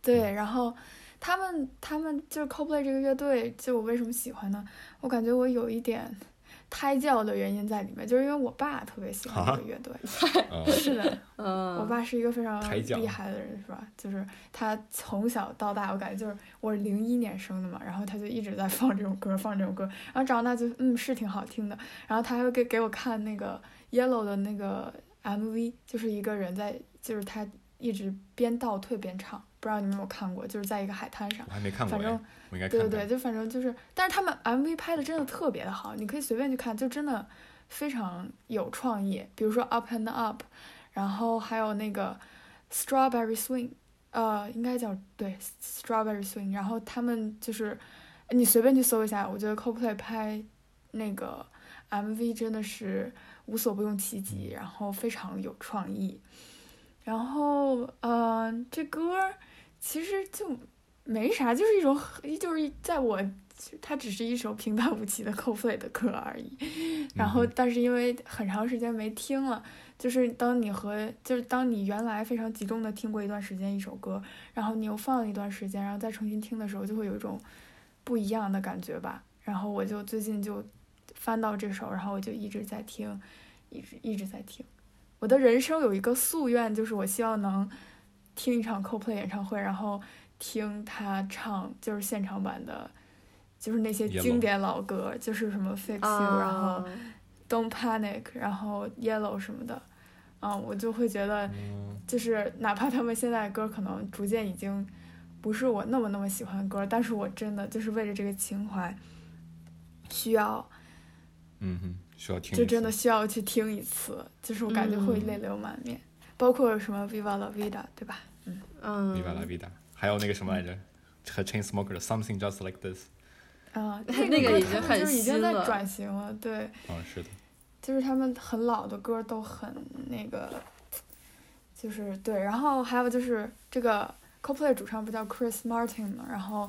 对，然后他们他们就是 Coldplay 这个乐队，就我为什么喜欢呢？我感觉我有一点胎教的原因在里面，就是因为我爸特别喜欢这个乐队。[laughs] 是的，我爸是一个非常厉害的人，是吧？就是他从小到大，我感觉就是我是零一年生的嘛，然后他就一直在放这种歌，放这种歌，然后长大就嗯是挺好听的，然后他还会给给我看那个 Yellow 的那个。MV 就是一个人在，就是他一直边倒退边唱，不知道你们有没有看过？就是在一个海滩上，我还没看过，反正对对对，就反正就是，但是他们 MV 拍的真的特别的好，你可以随便去看，就真的非常有创意。比如说 Up and Up，然后还有那个 Strawberry Swing，呃，应该叫对 Strawberry Swing，然后他们就是你随便去搜一下，我觉得 Coldplay 拍那个。MV 真的是无所不用其极，然后非常有创意。然后，嗯，这歌其实就没啥，就是一种，就是在我，它只是一首平淡无奇的 Coldplay 的歌而已。然后，但是因为很长时间没听了，就是当你和，就是当你原来非常集中的听过一段时间一首歌，然后你又放了一段时间，然后再重新听的时候，就会有一种不一样的感觉吧。然后我就最近就翻到这首，然后我就一直在听，一直一直在听。我的人生有一个夙愿，就是我希望能听一场 Coldplay 演唱会，然后听他唱就是现场版的，就是那些经典老歌，就是什么 Fix You，然后 Don't Panic，然后 Yellow 什么的，嗯，我就会觉得，就是哪怕他们现在的歌可能逐渐已经不是我那么那么喜欢的歌，但是我真的就是为了这个情怀，需要，嗯哼。需要听，就真的需要去听一次，就是我感觉会泪流满面。包括什么 Viva la vida，对吧？嗯嗯。Viva la vida，还有那个什么来着？和 Chainsmoker 的 Something Just Like This。啊，[laughs] 那个已经很已经在转型了，对。啊，是的。就是他们很老的歌都很那个，就是对。然后还有就是这个 Coldplay 主唱不叫 Chris Martin 嘛，然后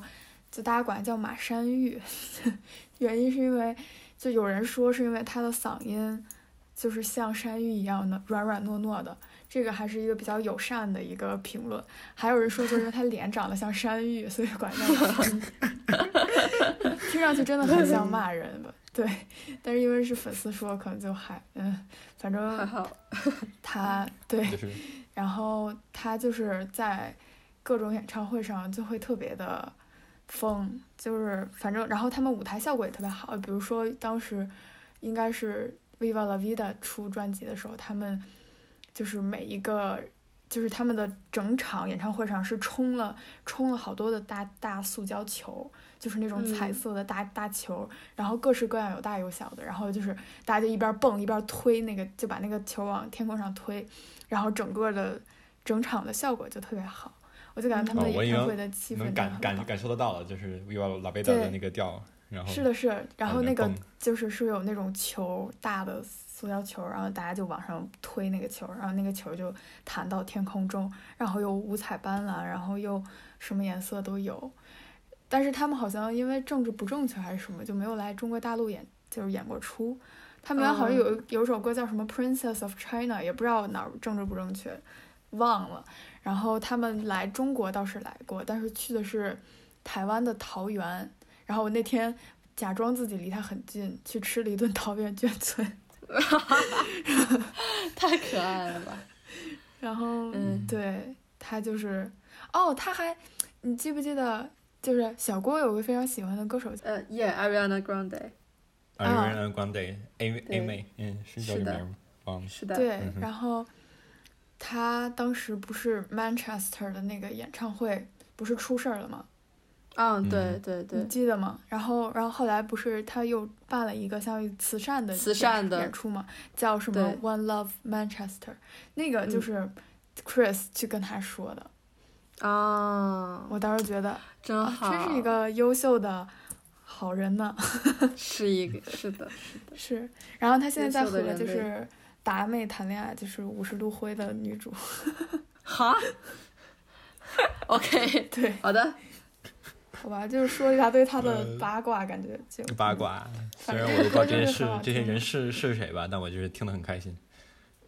就大家管他叫马山玉，[laughs] 原因是因为。就有人说是因为他的嗓音，就是像山芋一样的软软糯糯的，这个还是一个比较友善的一个评论。还有人说就是他脸长得像山芋，所以管叫山芋。[laughs] 听上去真的很像骂人吧？对，但是因为是粉丝说，可能就还嗯，反正还好。他对，然后他就是在各种演唱会上就会特别的。风就是反正，然后他们舞台效果也特别好。比如说当时应该是 Viva la vida 出专辑的时候，他们就是每一个就是他们的整场演唱会上是充了充了好多的大大塑胶球，就是那种彩色的大大球，然后各式各样有大有小的，然后就是大家就一边蹦一边推那个，就把那个球往天空上推，然后整个的整场的效果就特别好。我就感觉他们的演唱会的气氛能感感感受得到了，就是 Viva la vida 的那个调，然后是的是，然后那个就是是有那种球大的塑料球，然后大家就往上推那个球，然后那个球就弹到天空中，然后又五彩斑斓，然后又什么颜色都有。但是他们好像因为政治不正确还是什么，就没有来中国大陆演，就是演过出。他们好像有有首歌叫什么 Princess of China，也不知道哪儿政治不正确，忘了。然后他们来中国倒是来过，但是去的是台湾的桃园。然后我那天假装自己离他很近，去吃了一顿桃园卷村，[laughs] [laughs] 太可爱了吧！然后，嗯，对他就是，哦，他还，你记不记得，就是小郭有个非常喜欢的歌手，呃，Yeah，Ariana Grande，Ariana Grande，A A 妹，嗯，是叫这名吗？是的，对，然后。他当时不是 Manchester 的那个演唱会不是出事儿了吗？嗯，对对对，你记得吗？然后，然后后来不是他又办了一个相当于慈善的慈善的演出吗？叫什么 One Love Manchester？那个就是 Chris 去跟他说的。啊，我当时觉得真好，真是一个优秀的好人呢。[laughs] 是一个，是的，是的，是。然后他现在在和就是。达妹谈恋爱就是五十度灰的女主，哈，OK，[laughs] 对，好的，好吧，就是说一下对他的八卦，感觉就八卦。虽然我不知道这些事、这些人是是谁吧，但我就是听得很开心。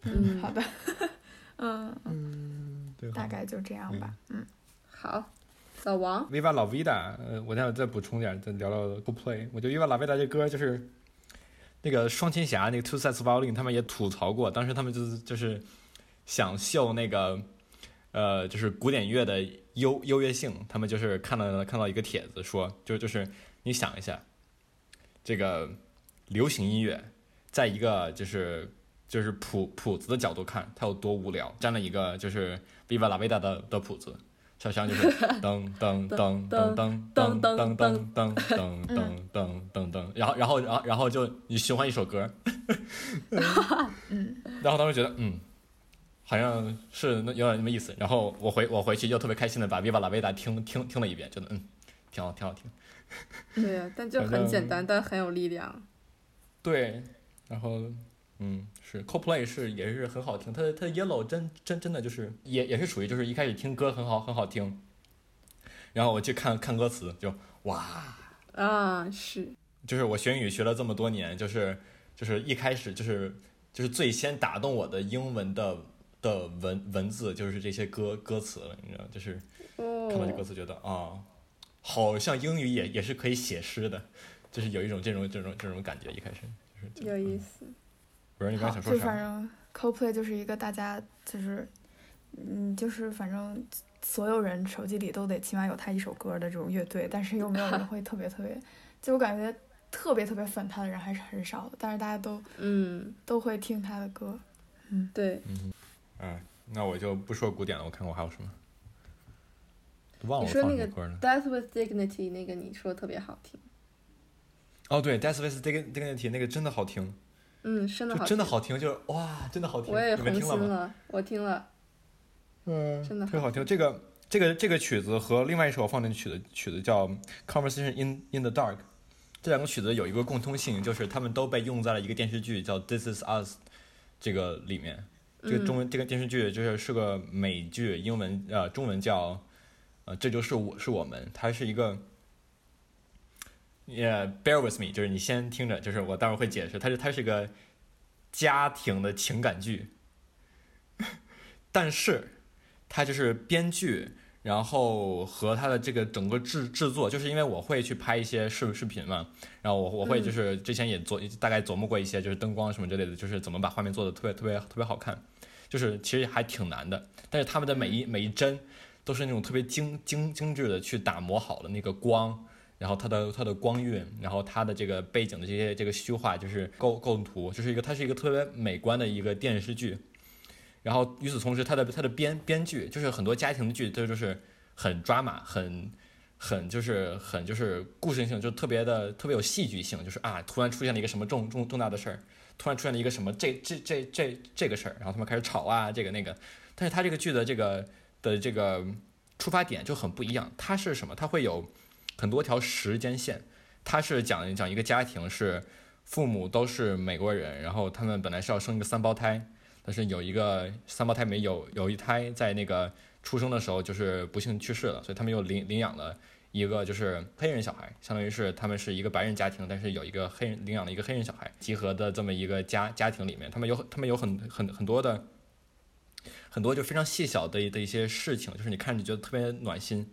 嗯，好的，[laughs] 嗯嗯，大概就这样吧，嗯，好，老王，Viva la vida，呃，我再再补充点，再聊聊 Go Play，我觉得 Viva la vida 这歌就是。那个双琴侠，那个 Two Sets Violin，他们也吐槽过，当时他们就是就是想秀那个呃，就是古典乐的优优越性。他们就是看到看到一个帖子说，就就是你想一下，这个流行音乐，在一个就是就是谱谱子的角度看，它有多无聊，占了一个就是 Viva la Vida 的的谱子。小香就是噔噔噔噔噔噔噔噔噔噔噔噔噔噔，然后然后然后然后就你循环一首歌，嗯，然后当时觉得嗯，好像是那有点那么意思。然后我回我回去就特别开心的把《Viva la Vida》听听听了一遍，觉得嗯，挺好挺好听。对呀，但就很简单，但很有力量。对，然后，嗯，是 Coldplay 是也是很好听，它的它的 Yellow 真真真的就是也也是属于就是一开始听歌很好很好听，然后我去看看歌词就哇，啊，是，就是我学英语学了这么多年，就是就是一开始就是就是最先打动我的英文的的文文字就是这些歌歌词了，你知道，就是看到这歌哦，词觉得啊，好像英语也也是可以写诗的，就是有一种这种这种这种感觉，一开始就是有意思。不是你刚，想说啥？就反正 CoPlay 就是一个大家就是，嗯，就是反正所有人手机里都得起码有他一首歌的这种乐队，但是又没有人会特别特别，就我感觉特别特别粉他的人还是很少的，但是大家都嗯，都会听他的歌。嗯对，嗯哎，那我就不说古典了，我看我还有什么，忘了你说那个。Death with Dignity 那个你说特别好听，哦，对，Death with Dig- Dignity 那个真的好听，嗯，真的就好，真的好听，就是哇，真的好听。我也你们红听了，我听了，嗯，真的特别好听。这个这个这个曲子和另外一首我放进去的曲子叫《Conversation in in the Dark》，这两个曲子有一个共通性，就是他们都被用在了一个电视剧叫《This Is Us》这个里面。这个中文、这个电视剧就是是个美剧，英文呃中文叫呃这就是我是我们，它是一个。Yeah, bear with me，就是你先听着，就是我待会儿会解释，它是它是个家庭的情感剧，但是它就是编剧，然后和它的这个整个制制作，就是因为我会去拍一些视视频嘛，然后我我会就是之前也做大概琢磨过一些，就是灯光什么之类的，就是怎么把画面做的特别特别特别好看，就是其实还挺难的，但是他们的每一每一帧都是那种特别精精精致的去打磨好的那个光。然后它的它的光晕，然后它的这个背景的这些这个虚化，就是构构图，就是一个它是一个特别美观的一个电视剧。然后与此同时，它的它的编编剧就是很多家庭的剧，它就是很抓马，很很就是很就是故事性，就特别的特别有戏剧性，就是啊，突然出现了一个什么重重重大的事儿，突然出现了一个什么这这这这这个事儿，然后他们开始吵啊，这个那个。但是它这个剧的这个的这个出发点就很不一样，它是什么？它会有很多条时间线，它是讲讲一个家庭是父母都是美国人，然后他们本来是要生一个三胞胎。但是有一个三胞胎没有有一胎在那个出生的时候就是不幸去世了，所以他们又领领养了一个就是黑人小孩，相当于是他们是一个白人家庭，但是有一个黑人领养了一个黑人小孩，集合的这么一个家家庭里面，他们有他们有很很很多的很多就非常细小的的一些事情，就是你看着觉得特别暖心。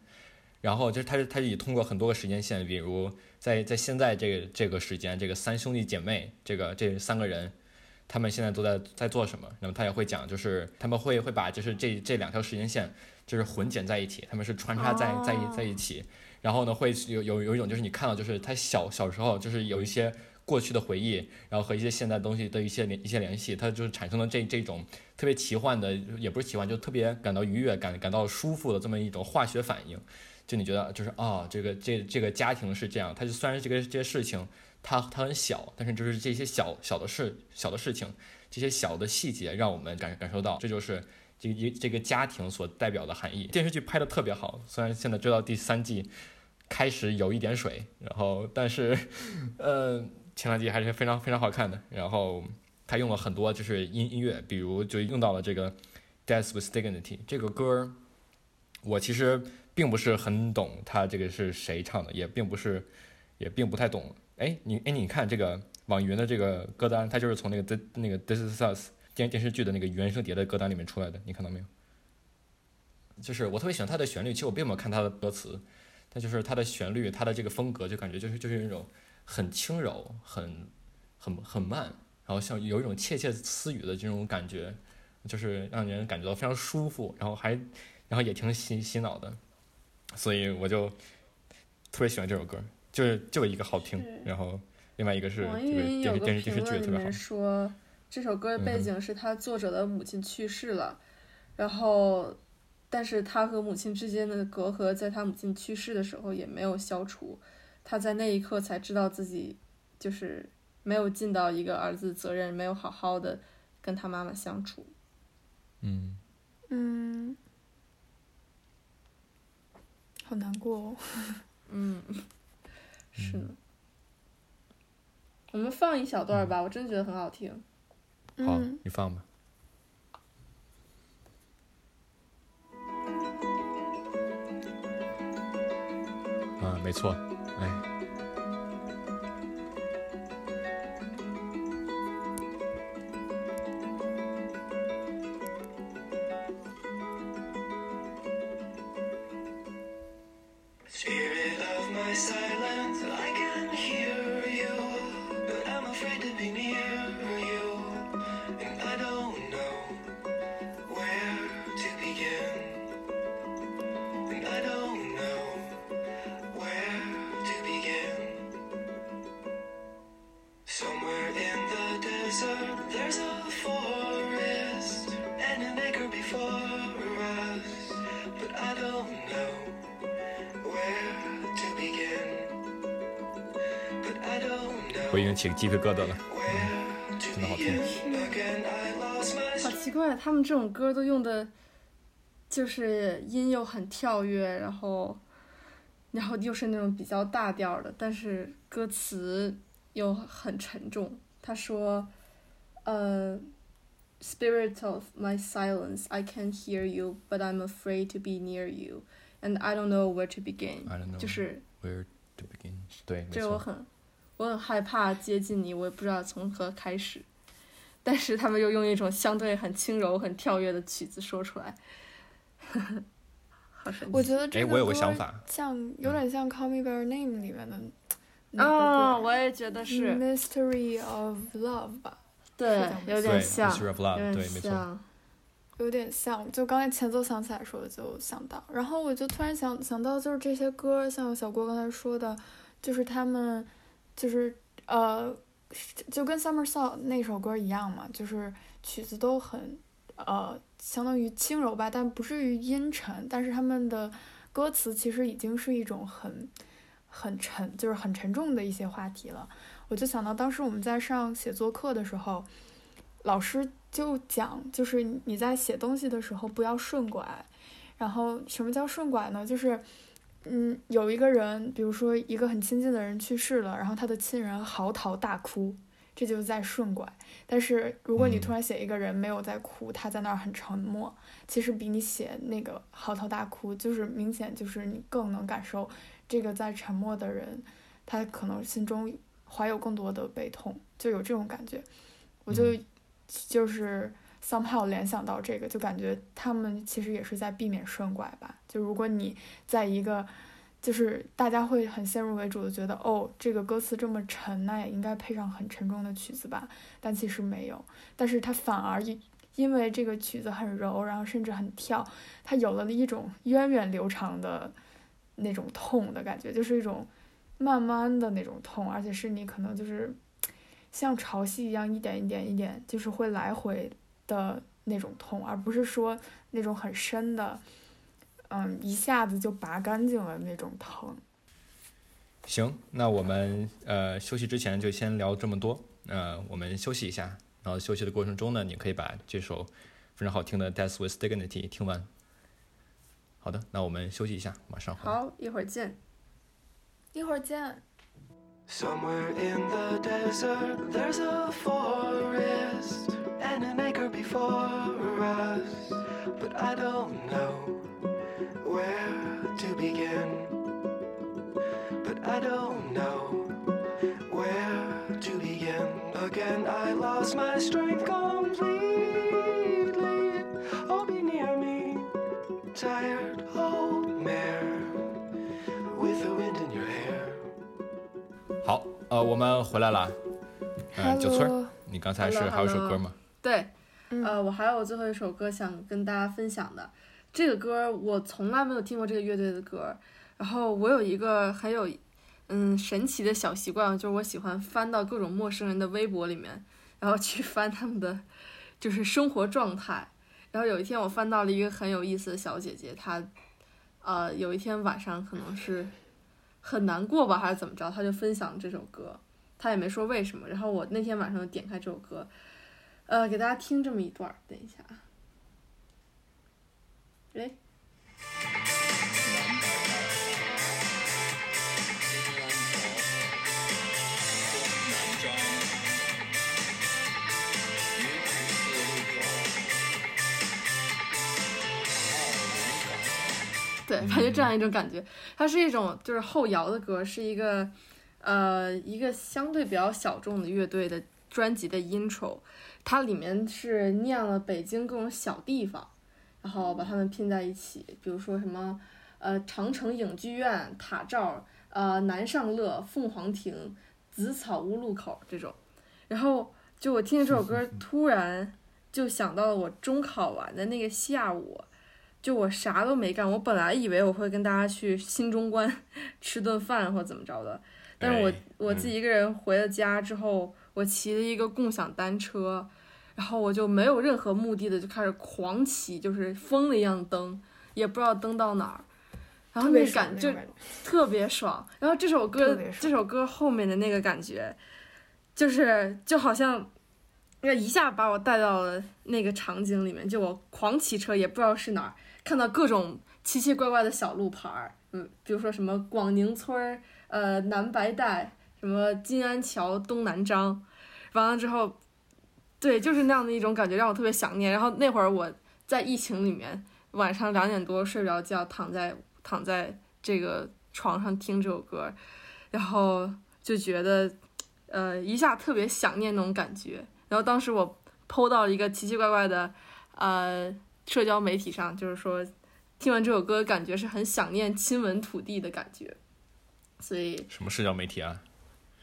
然后就是他是他是以通过很多个时间线，比如在在现在这个这个时间，这个三兄弟姐妹这个这三个人。他们现在都在在做什么？那么他也会讲，就是他们会会把就是这这两条时间线就是混剪在一起，他们是穿插在在一在一起，然后呢会有有有一种就是你看到就是他小小时候就是有一些过去的回忆，然后和一些现在东西的一些联一些联系，它就是产生了这这种特别奇幻的，也不是奇幻，就特别感到愉悦感感到舒服的这么一种化学反应。就你觉得就是啊、这个这这个家庭是这样，它就虽然这个这些事情。它它很小，但是就是这些小小的事、小的事情，这些小的细节，让我们感感受到，这就是这个这个家庭所代表的含义。电视剧拍的特别好，虽然现在追到第三季，开始有一点水，然后但是，[laughs] 呃，前两季还是非常非常好看的。然后他用了很多就是音音乐，比如就用到了这个《Death with Dignity》这个歌儿，我其实并不是很懂他这个是谁唱的，也并不是，也并不太懂。哎，你哎，你看这个网易云的这个歌单，它就是从那个 The 那个 This Is Us 电电视剧的那个原声碟的歌单里面出来的，你看到没有？就是我特别喜欢它的旋律，其实我并没有看它的歌词，但就是它的旋律，它的这个风格，就感觉就是就是那种很轻柔、很很很慢，然后像有一种窃窃私语的这种感觉，就是让人感觉到非常舒服，然后还然后也挺洗洗脑的，所以我就特别喜欢这首歌。就是就一个好听，然后另外一个是网这个易云有电视电视电视个评论里剧特别好面。说，这首歌的背嗯景是他作者的母亲去世了，然后，但是他和母亲之间的隔阂，在他母亲去世的时候也没有消除，他在那一刻才知道自己就是没有尽到一个儿子的责任，没有好好的跟他妈妈相处。嗯，嗯，好难过哦。嗯，[laughs] 是呢。我们放一小段吧，我真觉得很好听。好嗯，你放吧。啊，没错，我已经起鸡皮疙瘩了。真的好听好奇怪，他们这种歌都用的，就是音又很跳跃，然后，然后又是那种比较大调的，但是歌词又很沉重。他说，呃，Spirit of my silence, I can hear you, but I'm afraid to be near you, and I don't know where to begin。I don't know 就是 where to begin。对。这我很，我很害怕接近你，我也不知道从何开始。但是他们又用一种相对很轻柔、很跳跃的曲子说出来，好神奇！我觉得这我有个歌想法，像有点像《Call Me by Your Name》里面的那个啊、歌。我也觉得是，Mystery of Love 吧，对有点像，Mystery of 有点。像。有点像。就刚才前奏响起来的时候就想到，然后我就突然想想到，就是这些歌，像小郭刚才说的，就是他们就是呃，就跟 Summer Song 那首歌一样嘛，就是曲子都很呃，相当于轻柔吧，但不至于阴沉，但是他们的歌词其实已经是一种很很沉，就是很沉重的一些话题了。我就想到当时我们在上写作课的时候，老师就讲，就是你在写东西的时候不要顺拐。然后什么叫顺拐呢？就是，嗯，有一个人，比如说一个很亲近的人去世了，然后他的亲人嚎啕大哭，这就是在顺拐。但是如果你嗯突然写一个人没有在哭，他在那儿很沉默，其实比你写那个嚎啕大哭，就是明显就是你更能感受这个在沉默的人，他可能心中怀有更多的悲痛，就有这种感觉。我就嗯就是 somehow 联想到这个，就感觉他们其实也是在避免顺拐吧。就如果你在一个，就是大家会很先入为主的觉得，哦，这个歌词这么沉，那也应该配上很沉重的曲子吧。但其实没有，但是它反而因因为这个曲子很柔，然后甚至很跳，它有了一种源远流长的那种痛的感觉，就是一种慢慢的那种痛，而且是你可能就是像潮汐一样一点一点一点，就是会来回的那种痛，而不是说那种很深的，嗯，一下子就拔干净了那种疼。行，那我们呃休息之前就先聊这么多。呃，我们休息一下，然后休息的过程中呢，你可以把这首非常好听的《Death with Dignity》听完。好的，那我们休息一下，马上回来。好，一会儿见。一会儿见。Somewhere in the desert, there's a forest and an acre before us. But I don't know where to begin. But I don't know where to begin. Again, I lost my strength completely. Oh, be near me, tired old mare with the wind in your hair. 好，呃，我们回来了。嗯、九村儿 Hello，你刚才是 Hello，还有首 hello 歌吗？ 对，嗯呃，我还有最后一首歌想跟大家分享的。这个歌我从来没有听过这个乐队的歌，然后我有一个很有嗯神奇的小习惯，就是我喜欢翻到各种陌生人的微博里面，然后去翻他们的就是生活状态。然后有一天我翻到了一个很有意思的小姐姐，她呃有一天晚上可能是很难过吧，还是怎么着，她就分享这首歌，她也没说为什么。然后我那天晚上点开这首歌，呃，给大家听这么一段，等一下啊。对，感觉这样一种感觉，它是一种，就是后摇的歌，是一个呃一个相对比较小众的乐队的专辑的 intro。它里面是念了北京各种小地方，然后把它们拼在一起，比如说什么呃长城影剧院、塔罩、呃南上乐、凤凰亭、紫草屋路口这种，然后就我听着这首歌，突然就想到了我中考完的那个下午。就我啥都没干，我本来以为我会跟大家去新中关吃顿饭或怎么着的，但是我哎我自己一个人回了家之后，我骑了一个共享单车，然后我就没有任何目的的就开始狂骑，就是疯了一样蹬，也不知道蹬到哪儿，然后那感就特别爽。然后这首歌这首歌后面的那个感觉，就是就好像。那一下把我带到了那个场景里面，就我狂骑车，也不知道是哪儿，看到各种奇奇怪怪的小路牌儿，嗯，比如说什么广宁村儿、呃南白带、什么金安桥东南张，完了之后，对，就是那样的一种感觉，让我特别想念。然后那会儿我在疫情里面，晚上两点多睡不着觉，躺在躺在这个床上听这首歌，然后就觉得，呃，一下特别想念那种感觉。然后当时我 PO 到了一个奇奇怪怪的，呃，社交媒体上，就是说听完这首歌，感觉是很想念亲吻土地的感觉，所以什么社交媒体啊？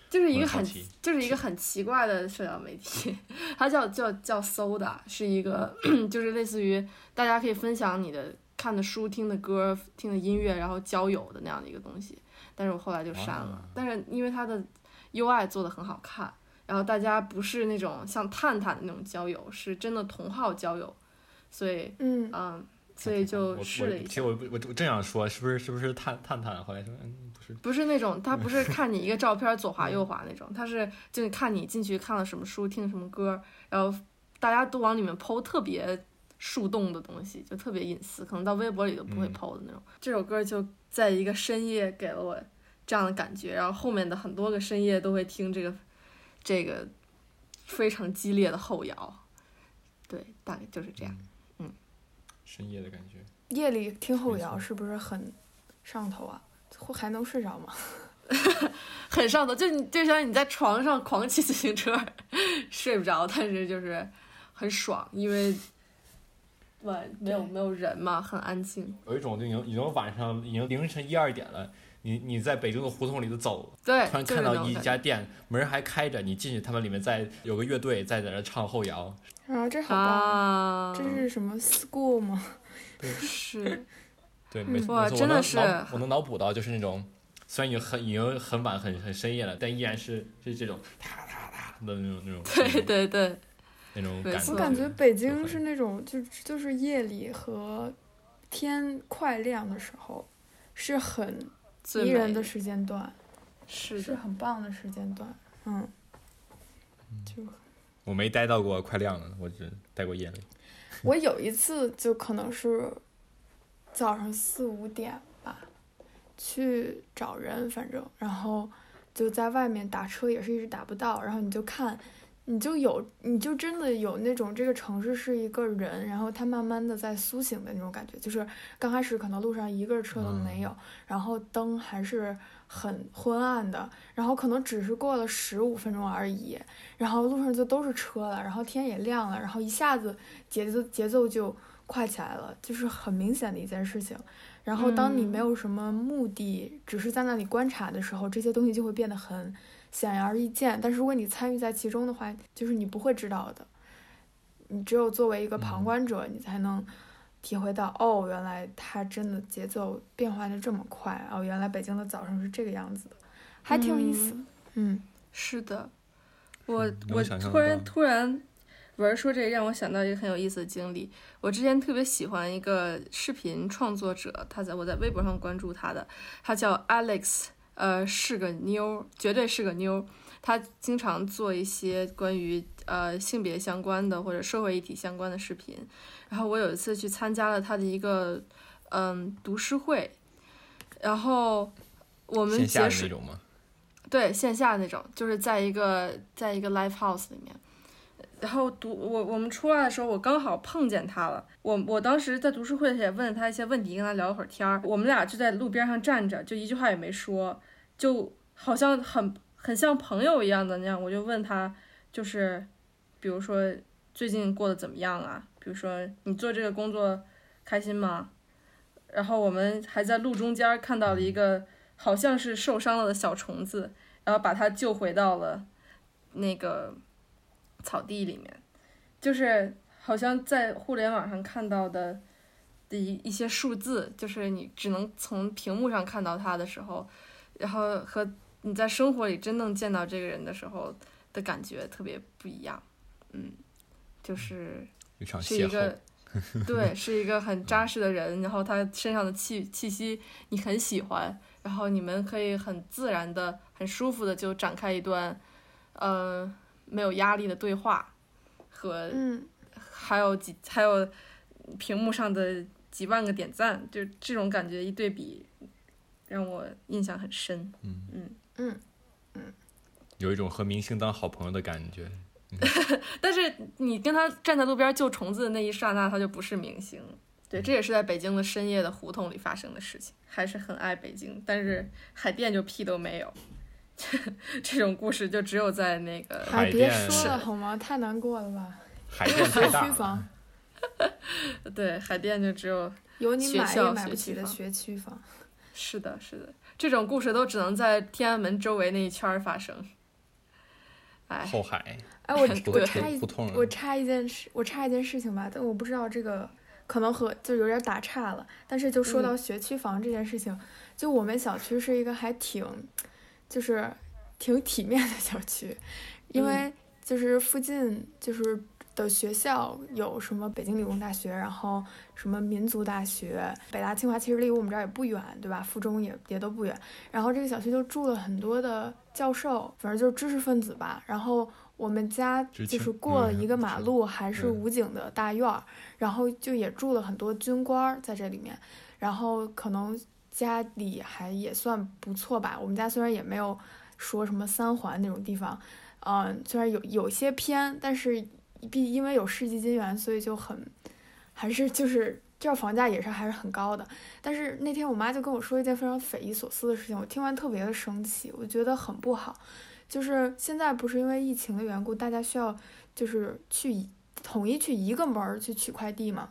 就是一个很就是一个很奇怪的社交媒体，[laughs] 它叫叫叫 Soda，是一个 [clears throat] 就是类似于大家可以分享你的看的书、听的歌、听的音乐，然后交友的那样的一个东西。但是我后来就删了啊，但是因为它的 UI 做的很好看，然后大家不是那种像探探的那种交友，是真的同号交友，所以嗯，嗯，所以就试了一下其实。我我我正想说，是不是是不是探探探？后来说嗯不是，不是那种，他不是 [laughs] 看你一个照片左滑右滑那种，他是就是看你进去看了什么书，听什么歌，然后大家都往里面抛特别树洞的东西，就特别隐私，可能到微博里都不会嗯抛的那种。这首歌就在一个深夜给了我这样的感觉，然后后面的很多个深夜都会听这个这个非常激烈的后摇，对，大概就是这样。嗯深夜的感觉。夜里听后摇是不是很上头啊？会还能睡着吗？[laughs] 很上头，就你就像你在床上狂骑自行车，睡不着，但是就是很爽，因为晚没有没有人嘛，很安静。有一种就已经已经晚上已经凌晨一二点了，你你在北京的胡同里头走，对，突然看到一家店门还开着，你进去，他们里面在有个乐队在在那唱后摇，啊，这好棒这是什么 school 吗？是 [laughs] 对，没错，哇没错我能真的是脑我能脑补到就是那种，虽然已经很已经很晚很很深夜了，但依然是是这种哒哒哒的那种那种对对对，那种感觉。我感觉北京是那种就就是夜里和天快亮的时候，是很最美迷人的时间段，是，是很棒的时间段。嗯，就我没待到过快亮的，我只待过夜里。我有一次就可能是早上四五点吧，去找人，反正然后就在外面打车也是一直打不到，然后你就看，你就有你就真的有那种这个城市是一个人，然后他慢慢的在苏醒的那种感觉，就是刚开始可能路上一个车都没有，然后灯还是很昏暗的，然后可能只是过了十五分钟而已，然后路上就都是车了，然后天也亮了，然后一下子节奏节奏就快起来了，就是很明显的一件事情。然后当你没嗯有什么目的，只是在那里观察的时候，这些东西就会变得很显而易见。但是如果你参与在其中的话，就是你不会知道的。你只有作为一个旁嗯观者，你才能体会到，哦，原来它真的节奏变化的这么快，哦，原来北京的早上是这个样子的，还挺有意思。嗯是的，我我突然突然，文儿说这让我想到一个很有意思的经历。我之前特别喜欢一个视频创作者，他在我在微博上关注他的，他叫 Alex，呃，是个妞儿，绝对是个妞儿。他经常做一些关于呃性别相关的或者社会议题相关的视频。然后我有一次去参加了他的一个嗯读书会，然后我们线下结束的那种吗？对线下那种，就是在一个在一个 live house 里面，然后读我我们出来的时候，我刚好碰见他了。我我当时在读书会也问了他一些问题，跟他聊了会儿天儿。我们俩就在路边上站着，就一句话也没说，就好像很很像朋友一样的那样。我就问他，就是比如说最近过得怎么样啊？比如说你做这个工作开心吗？然后我们还在路中间看到了一个好像是受伤了的小虫子，然后把它救回到了那个草地里面，就是好像在互联网上看到的的一一些数字，就是你只能从屏幕上看到他的时候，然后和你在生活里真正见到这个人的时候的感觉特别不一样，嗯，就是是一个，对，是一个很扎实的人，然后他身上的气气息你很喜欢，然后你们可以很自然的、很舒服的就展开一段，呃，没有压力的对话，和嗯，还有几还有屏幕上的几万个点赞，就这种感觉一对比，让我印象很深。嗯嗯嗯有一种和明星当好朋友的感觉。[laughs] 但是你跟他站在路边救虫子的那一刹那，他就不是明星。对，这也是在北京的深夜的胡同里发生的事情。还是很爱北京，但是海淀就屁都没有。[laughs] 这种故事就只有在那个海哎，别淀说了好吗？太难过了吧？海淀太大 [laughs] 了，学区房对海淀就只有有你买学校也买不起的学区房。是的，是的，这种故事都只能在天安门周围那一圈发生。哎，后海哎，我 [laughs] 我插一我插一件事，我插一件事情吧，但我不知道这个可能和就有点打岔了。但是就说到学区房这件事情，就我们小区是一个还挺，就是挺体面的小区，因为就是附近就是的学校有什么北京理工大学，然后什么民族大学、北大、清华，其实离我们这儿也不远，对吧？附中也也都不远。然后这个小区就住了很多的教授，反正就是知识分子吧。然后我们家就是过了嗯一个马路，还是嗯武警的大院儿，然后就也住了很多军官儿在这里面，然后可能家里还也算不错吧。我们家虽然也没有说什么三环那种地方，嗯，虽然有有些偏，但是毕因为有世纪金源，所以就很还是就是这房价也是还是很高的。但是那天我妈就跟我说一件非常匪夷所思的事情，我听完特别的生气，我觉得很不好。就是现在不是因为疫情的缘故，大家需要就是去统一去一个门儿去取快递嘛。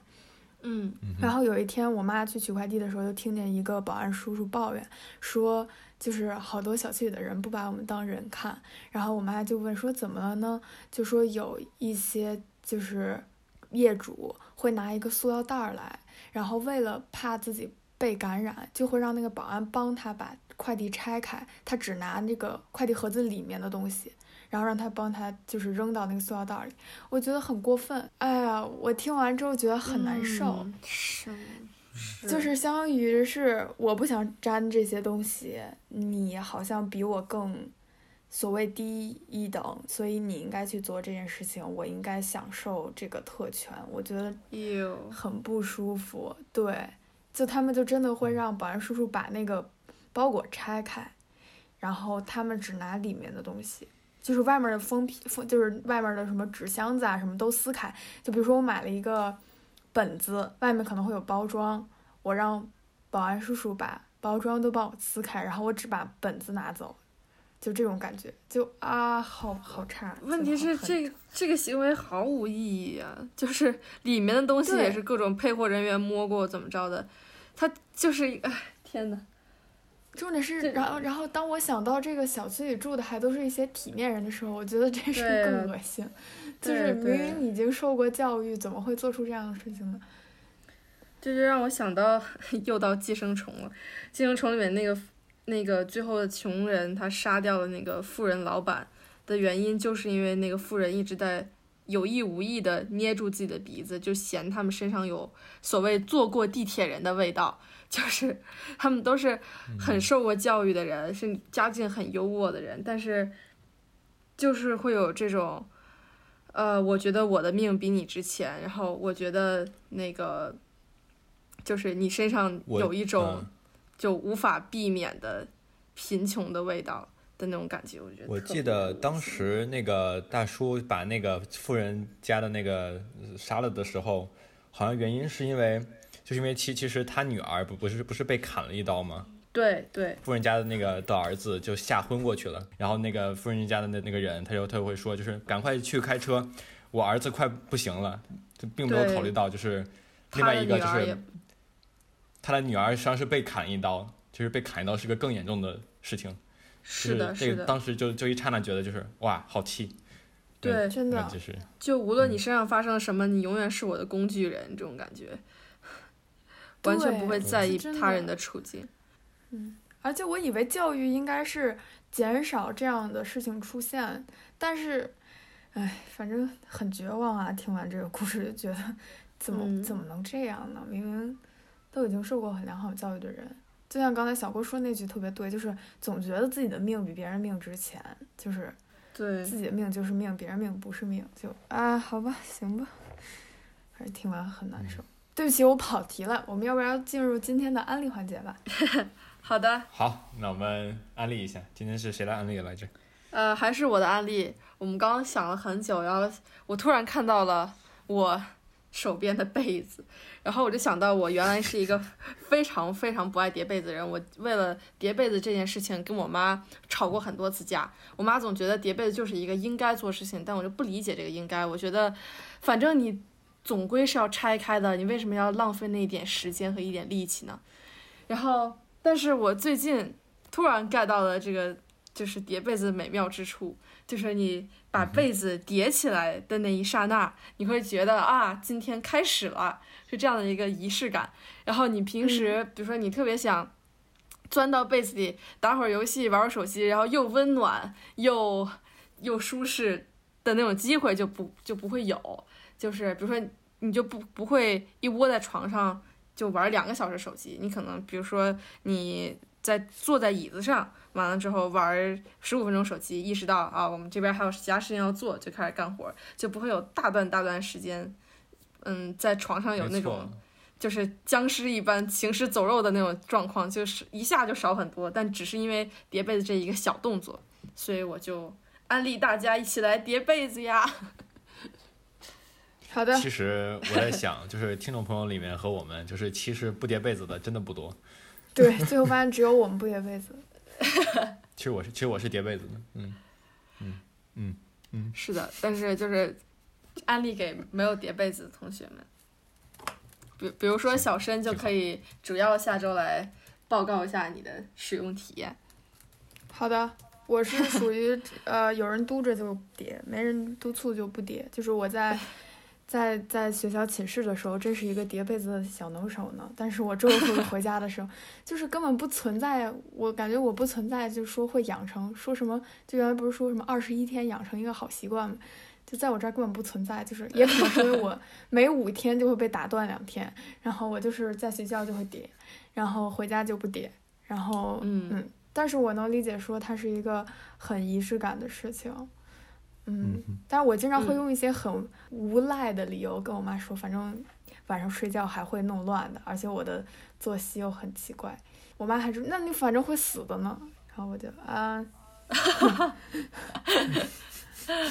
嗯然后有一天我妈去取快递的时候，就听见一个保安叔叔抱怨说，就是好多小区里的人不把我们当人看。然后我妈就问说怎么了呢？就说有一些就是业主会拿一个塑料袋儿来，然后为了怕自己被感染，就会让那个保安帮他把快递拆开，他只拿那个快递盒子里面的东西。然后让他帮他就是扔到那个塑料袋里，我觉得很过分。哎呀，我听完之后觉得很难受。嗯是是就是相当于是我不想沾这些东西，你好像比我更所谓低一等，所以你应该去做这件事情，我应该享受这个特权，我觉得有很不舒服。对，就他们就真的会让保安叔叔把那个包裹拆开，然后他们只拿里面的东西。就是外面的封皮，封就是外面的什么纸箱子啊，什么都撕开。就比如说我买了一个本子，外面可能会有包装，我让保安叔叔把包装都帮我撕开，然后我只把本子拿走，就这种感觉，就啊，好好差。问题是这这个行为毫无意义啊！就是里面的东西也是各种配货人员摸过怎么着的，他就是哎天呐，重点是，然后然后当我想到这个小区里住的还都是一些体面人的时候，我觉得这事更恶心。就是明明你已经受过教育，怎么会做出这样的事情呢？这就让我想到 [laughs] 又到寄生虫了。寄生虫里面那个那个最后的穷人，他杀掉了那个富人老板的原因，就是因为那个富人一直在有意无意的捏住自己的鼻子，就嫌他们身上有所谓坐过地铁人的味道，就是他们都是很受过教育的人，是家境很优渥的人，但是就是会有这种。呃，我觉得我的命比你值钱，然后我觉得那个就是你身上有一种嗯就无法避免的贫穷的味道，的那种感觉，我觉得我记得当时那个大叔把那个富人家的那个呃杀了的时候，好像原因是因为，就是因为其其实他女儿不不是不是被砍了一刀吗？对对。富人家的那个的儿子就吓昏过去了，然后那个富人家的那那个人，他就他就会说，就是赶快去开车，我儿子快不行了，就并没有对考虑到就是另外一个就是他的女儿实际上是被砍一刀，就是被砍一刀是个更严重的事情，是的，就是这个当时就就一刹那觉得就是哇好气，对，真的。那就是就无论嗯。你身上发生了什么，你永远是我的工具人，这种感觉，完全不会在意他人的处境。嗯而且我以为教育应该是减少这样的事情出现，但是，唉，反正很绝望啊！听完这个故事就觉得，怎么、嗯怎么能这样呢？明明都已经受过很良好教育的人，就像刚才小郭说那句特别对，就是总觉得自己的命比别人命值钱，就是对，自己的命就是命，别人命不是命，就啊，好吧，行吧，反正听完很难受。对不起，我跑题了，我们要不要进入今天的安利环节吧？[laughs] 好的，好，那我们安利一下，今天是谁来安利来着？呃，还是我的案例。我们刚刚想了很久，然后我突然看到了我手边的被子，然后我就想到我原来是一个 [laughs] 非常非常不爱叠被子的人。我为了叠被子这件事情跟我妈吵过很多次架。我妈总觉得叠被子就是一个应该做事情，但我就不理解这个应该。我觉得，反正你总归是要拆开的，你为什么要浪费那一点时间和一点力气呢？然后，但是我最近突然 get 到了这个就是叠被子的美妙之处，就是你把被子叠起来的那一刹那，你会觉得啊，今天开始了，是这样的一个仪式感。然后你平时，比如说你特别想钻到被子里打会儿游戏、玩会儿手机，然后又温暖又又舒适的那种机会就不就不会有。就是比如说你就不不会一窝在床上就玩两个小时手机，你可能比如说你在坐在椅子上，完了之后玩十五分钟手机，意识到啊我们这边还有其他事情要做，就开始干活，就不会有大段大段时间，嗯，在床上有那种就是僵尸一般行尸走肉的那种状况，就是一下就少很多。但只是因为叠被子这一个小动作，所以我就安利大家一起来叠被子呀。好的，其实我在想，就是听众朋友里面和我们，就是其实不叠被子的真的不多。对，最后发现只有我们不叠被子。[laughs] 其实我是，其实我是叠被子的，嗯嗯嗯，是的，但是就是安利给没有叠被子的同学们，比比如说小申就可以主要下周来报告一下你的使用体验。好的，我是属于呃有人督着就叠，没人督促就不叠。就是我在在在学校寝室的时候，真是一个叠被子的小能手呢。但是我周六周日 [laughs] 回家的时候，就是根本不存在，我感觉我不存在，就是说会养成说什么，就原来不是说什么二十一天养成一个好习惯吗？就在我这儿根本不存在，就是也可能是因为我 [laughs] 每五天就会被打断两天，然后我就是在学校就会叠，然后回家就不叠，然后嗯嗯，但是我能理解说它是一个很仪式感的事情，嗯，但是我经常会嗯用一些很无赖的理由跟我妈说，反正晚上睡觉还会弄乱的，而且我的作息又很奇怪，我妈还说那你反正会死的呢，然后我就啊，[laughs]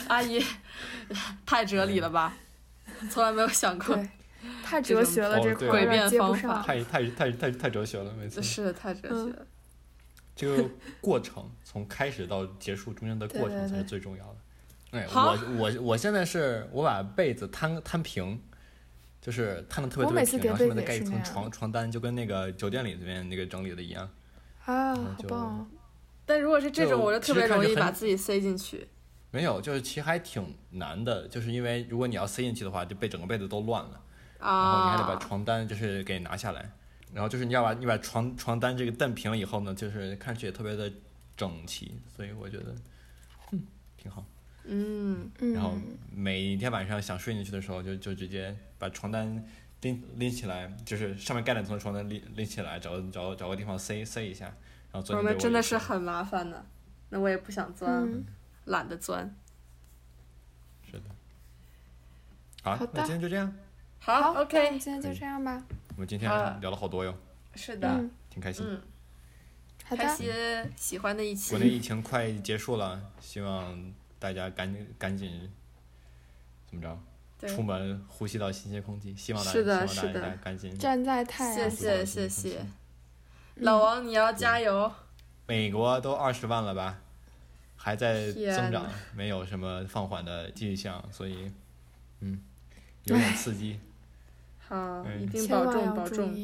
阿姨，太哲理了吧？从来没有想过。太哲学了这块儿有点接不诡辩方上法，太太太太太哲学了，每次是，太哲学了。这个过程从开始到结束中间的过程才是最重要的。我我我现在是我把被子摊摊平，就是摊的特别特别平，我每次叠然后上面再被子盖一层床床单，就跟那个酒店里边那个整理的一样。啊，好棒啊！[laughs] 但如果是这种，就我就特别容易把自己塞进去。没有，就是其实还挺难的，就是因为如果你要塞进去的话，就被整个被子都乱了，然后你还得把啊，床单就是给拿下来，然后就是你要把你把床床单这个蹬平了以后呢，就是看上去也特别的整齐，所以我觉得，嗯，挺好。嗯，然后嗯，每天晚上想睡进去的时候就，就直接把床单拎拎起来，就是上面盖两层床单拎拎起来，找找找个地方塞塞一下，然后钻我们真的是很麻烦的。那我也不想钻，嗯懒得钻。是的。好，好那今天就这样，好，OK，今天就这样吧。我们今天啊聊了好多哟，是的，嗯，挺开心。嗯，开，些喜欢的一期国。内疫情快结束了，希望大家赶紧赶紧怎么着，出门呼吸到新鲜空气。希望大是的希望大家赶紧站在太谢阳谢谢谢谢。老王，你要加油！美国都二十万了吧，还在增长，没有什么放缓的迹象，所以，嗯，有点刺激。[laughs] 好，嗯一定保重保重。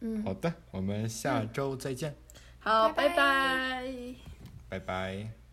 嗯，好的，我们下周再见，好，拜拜拜。拜拜。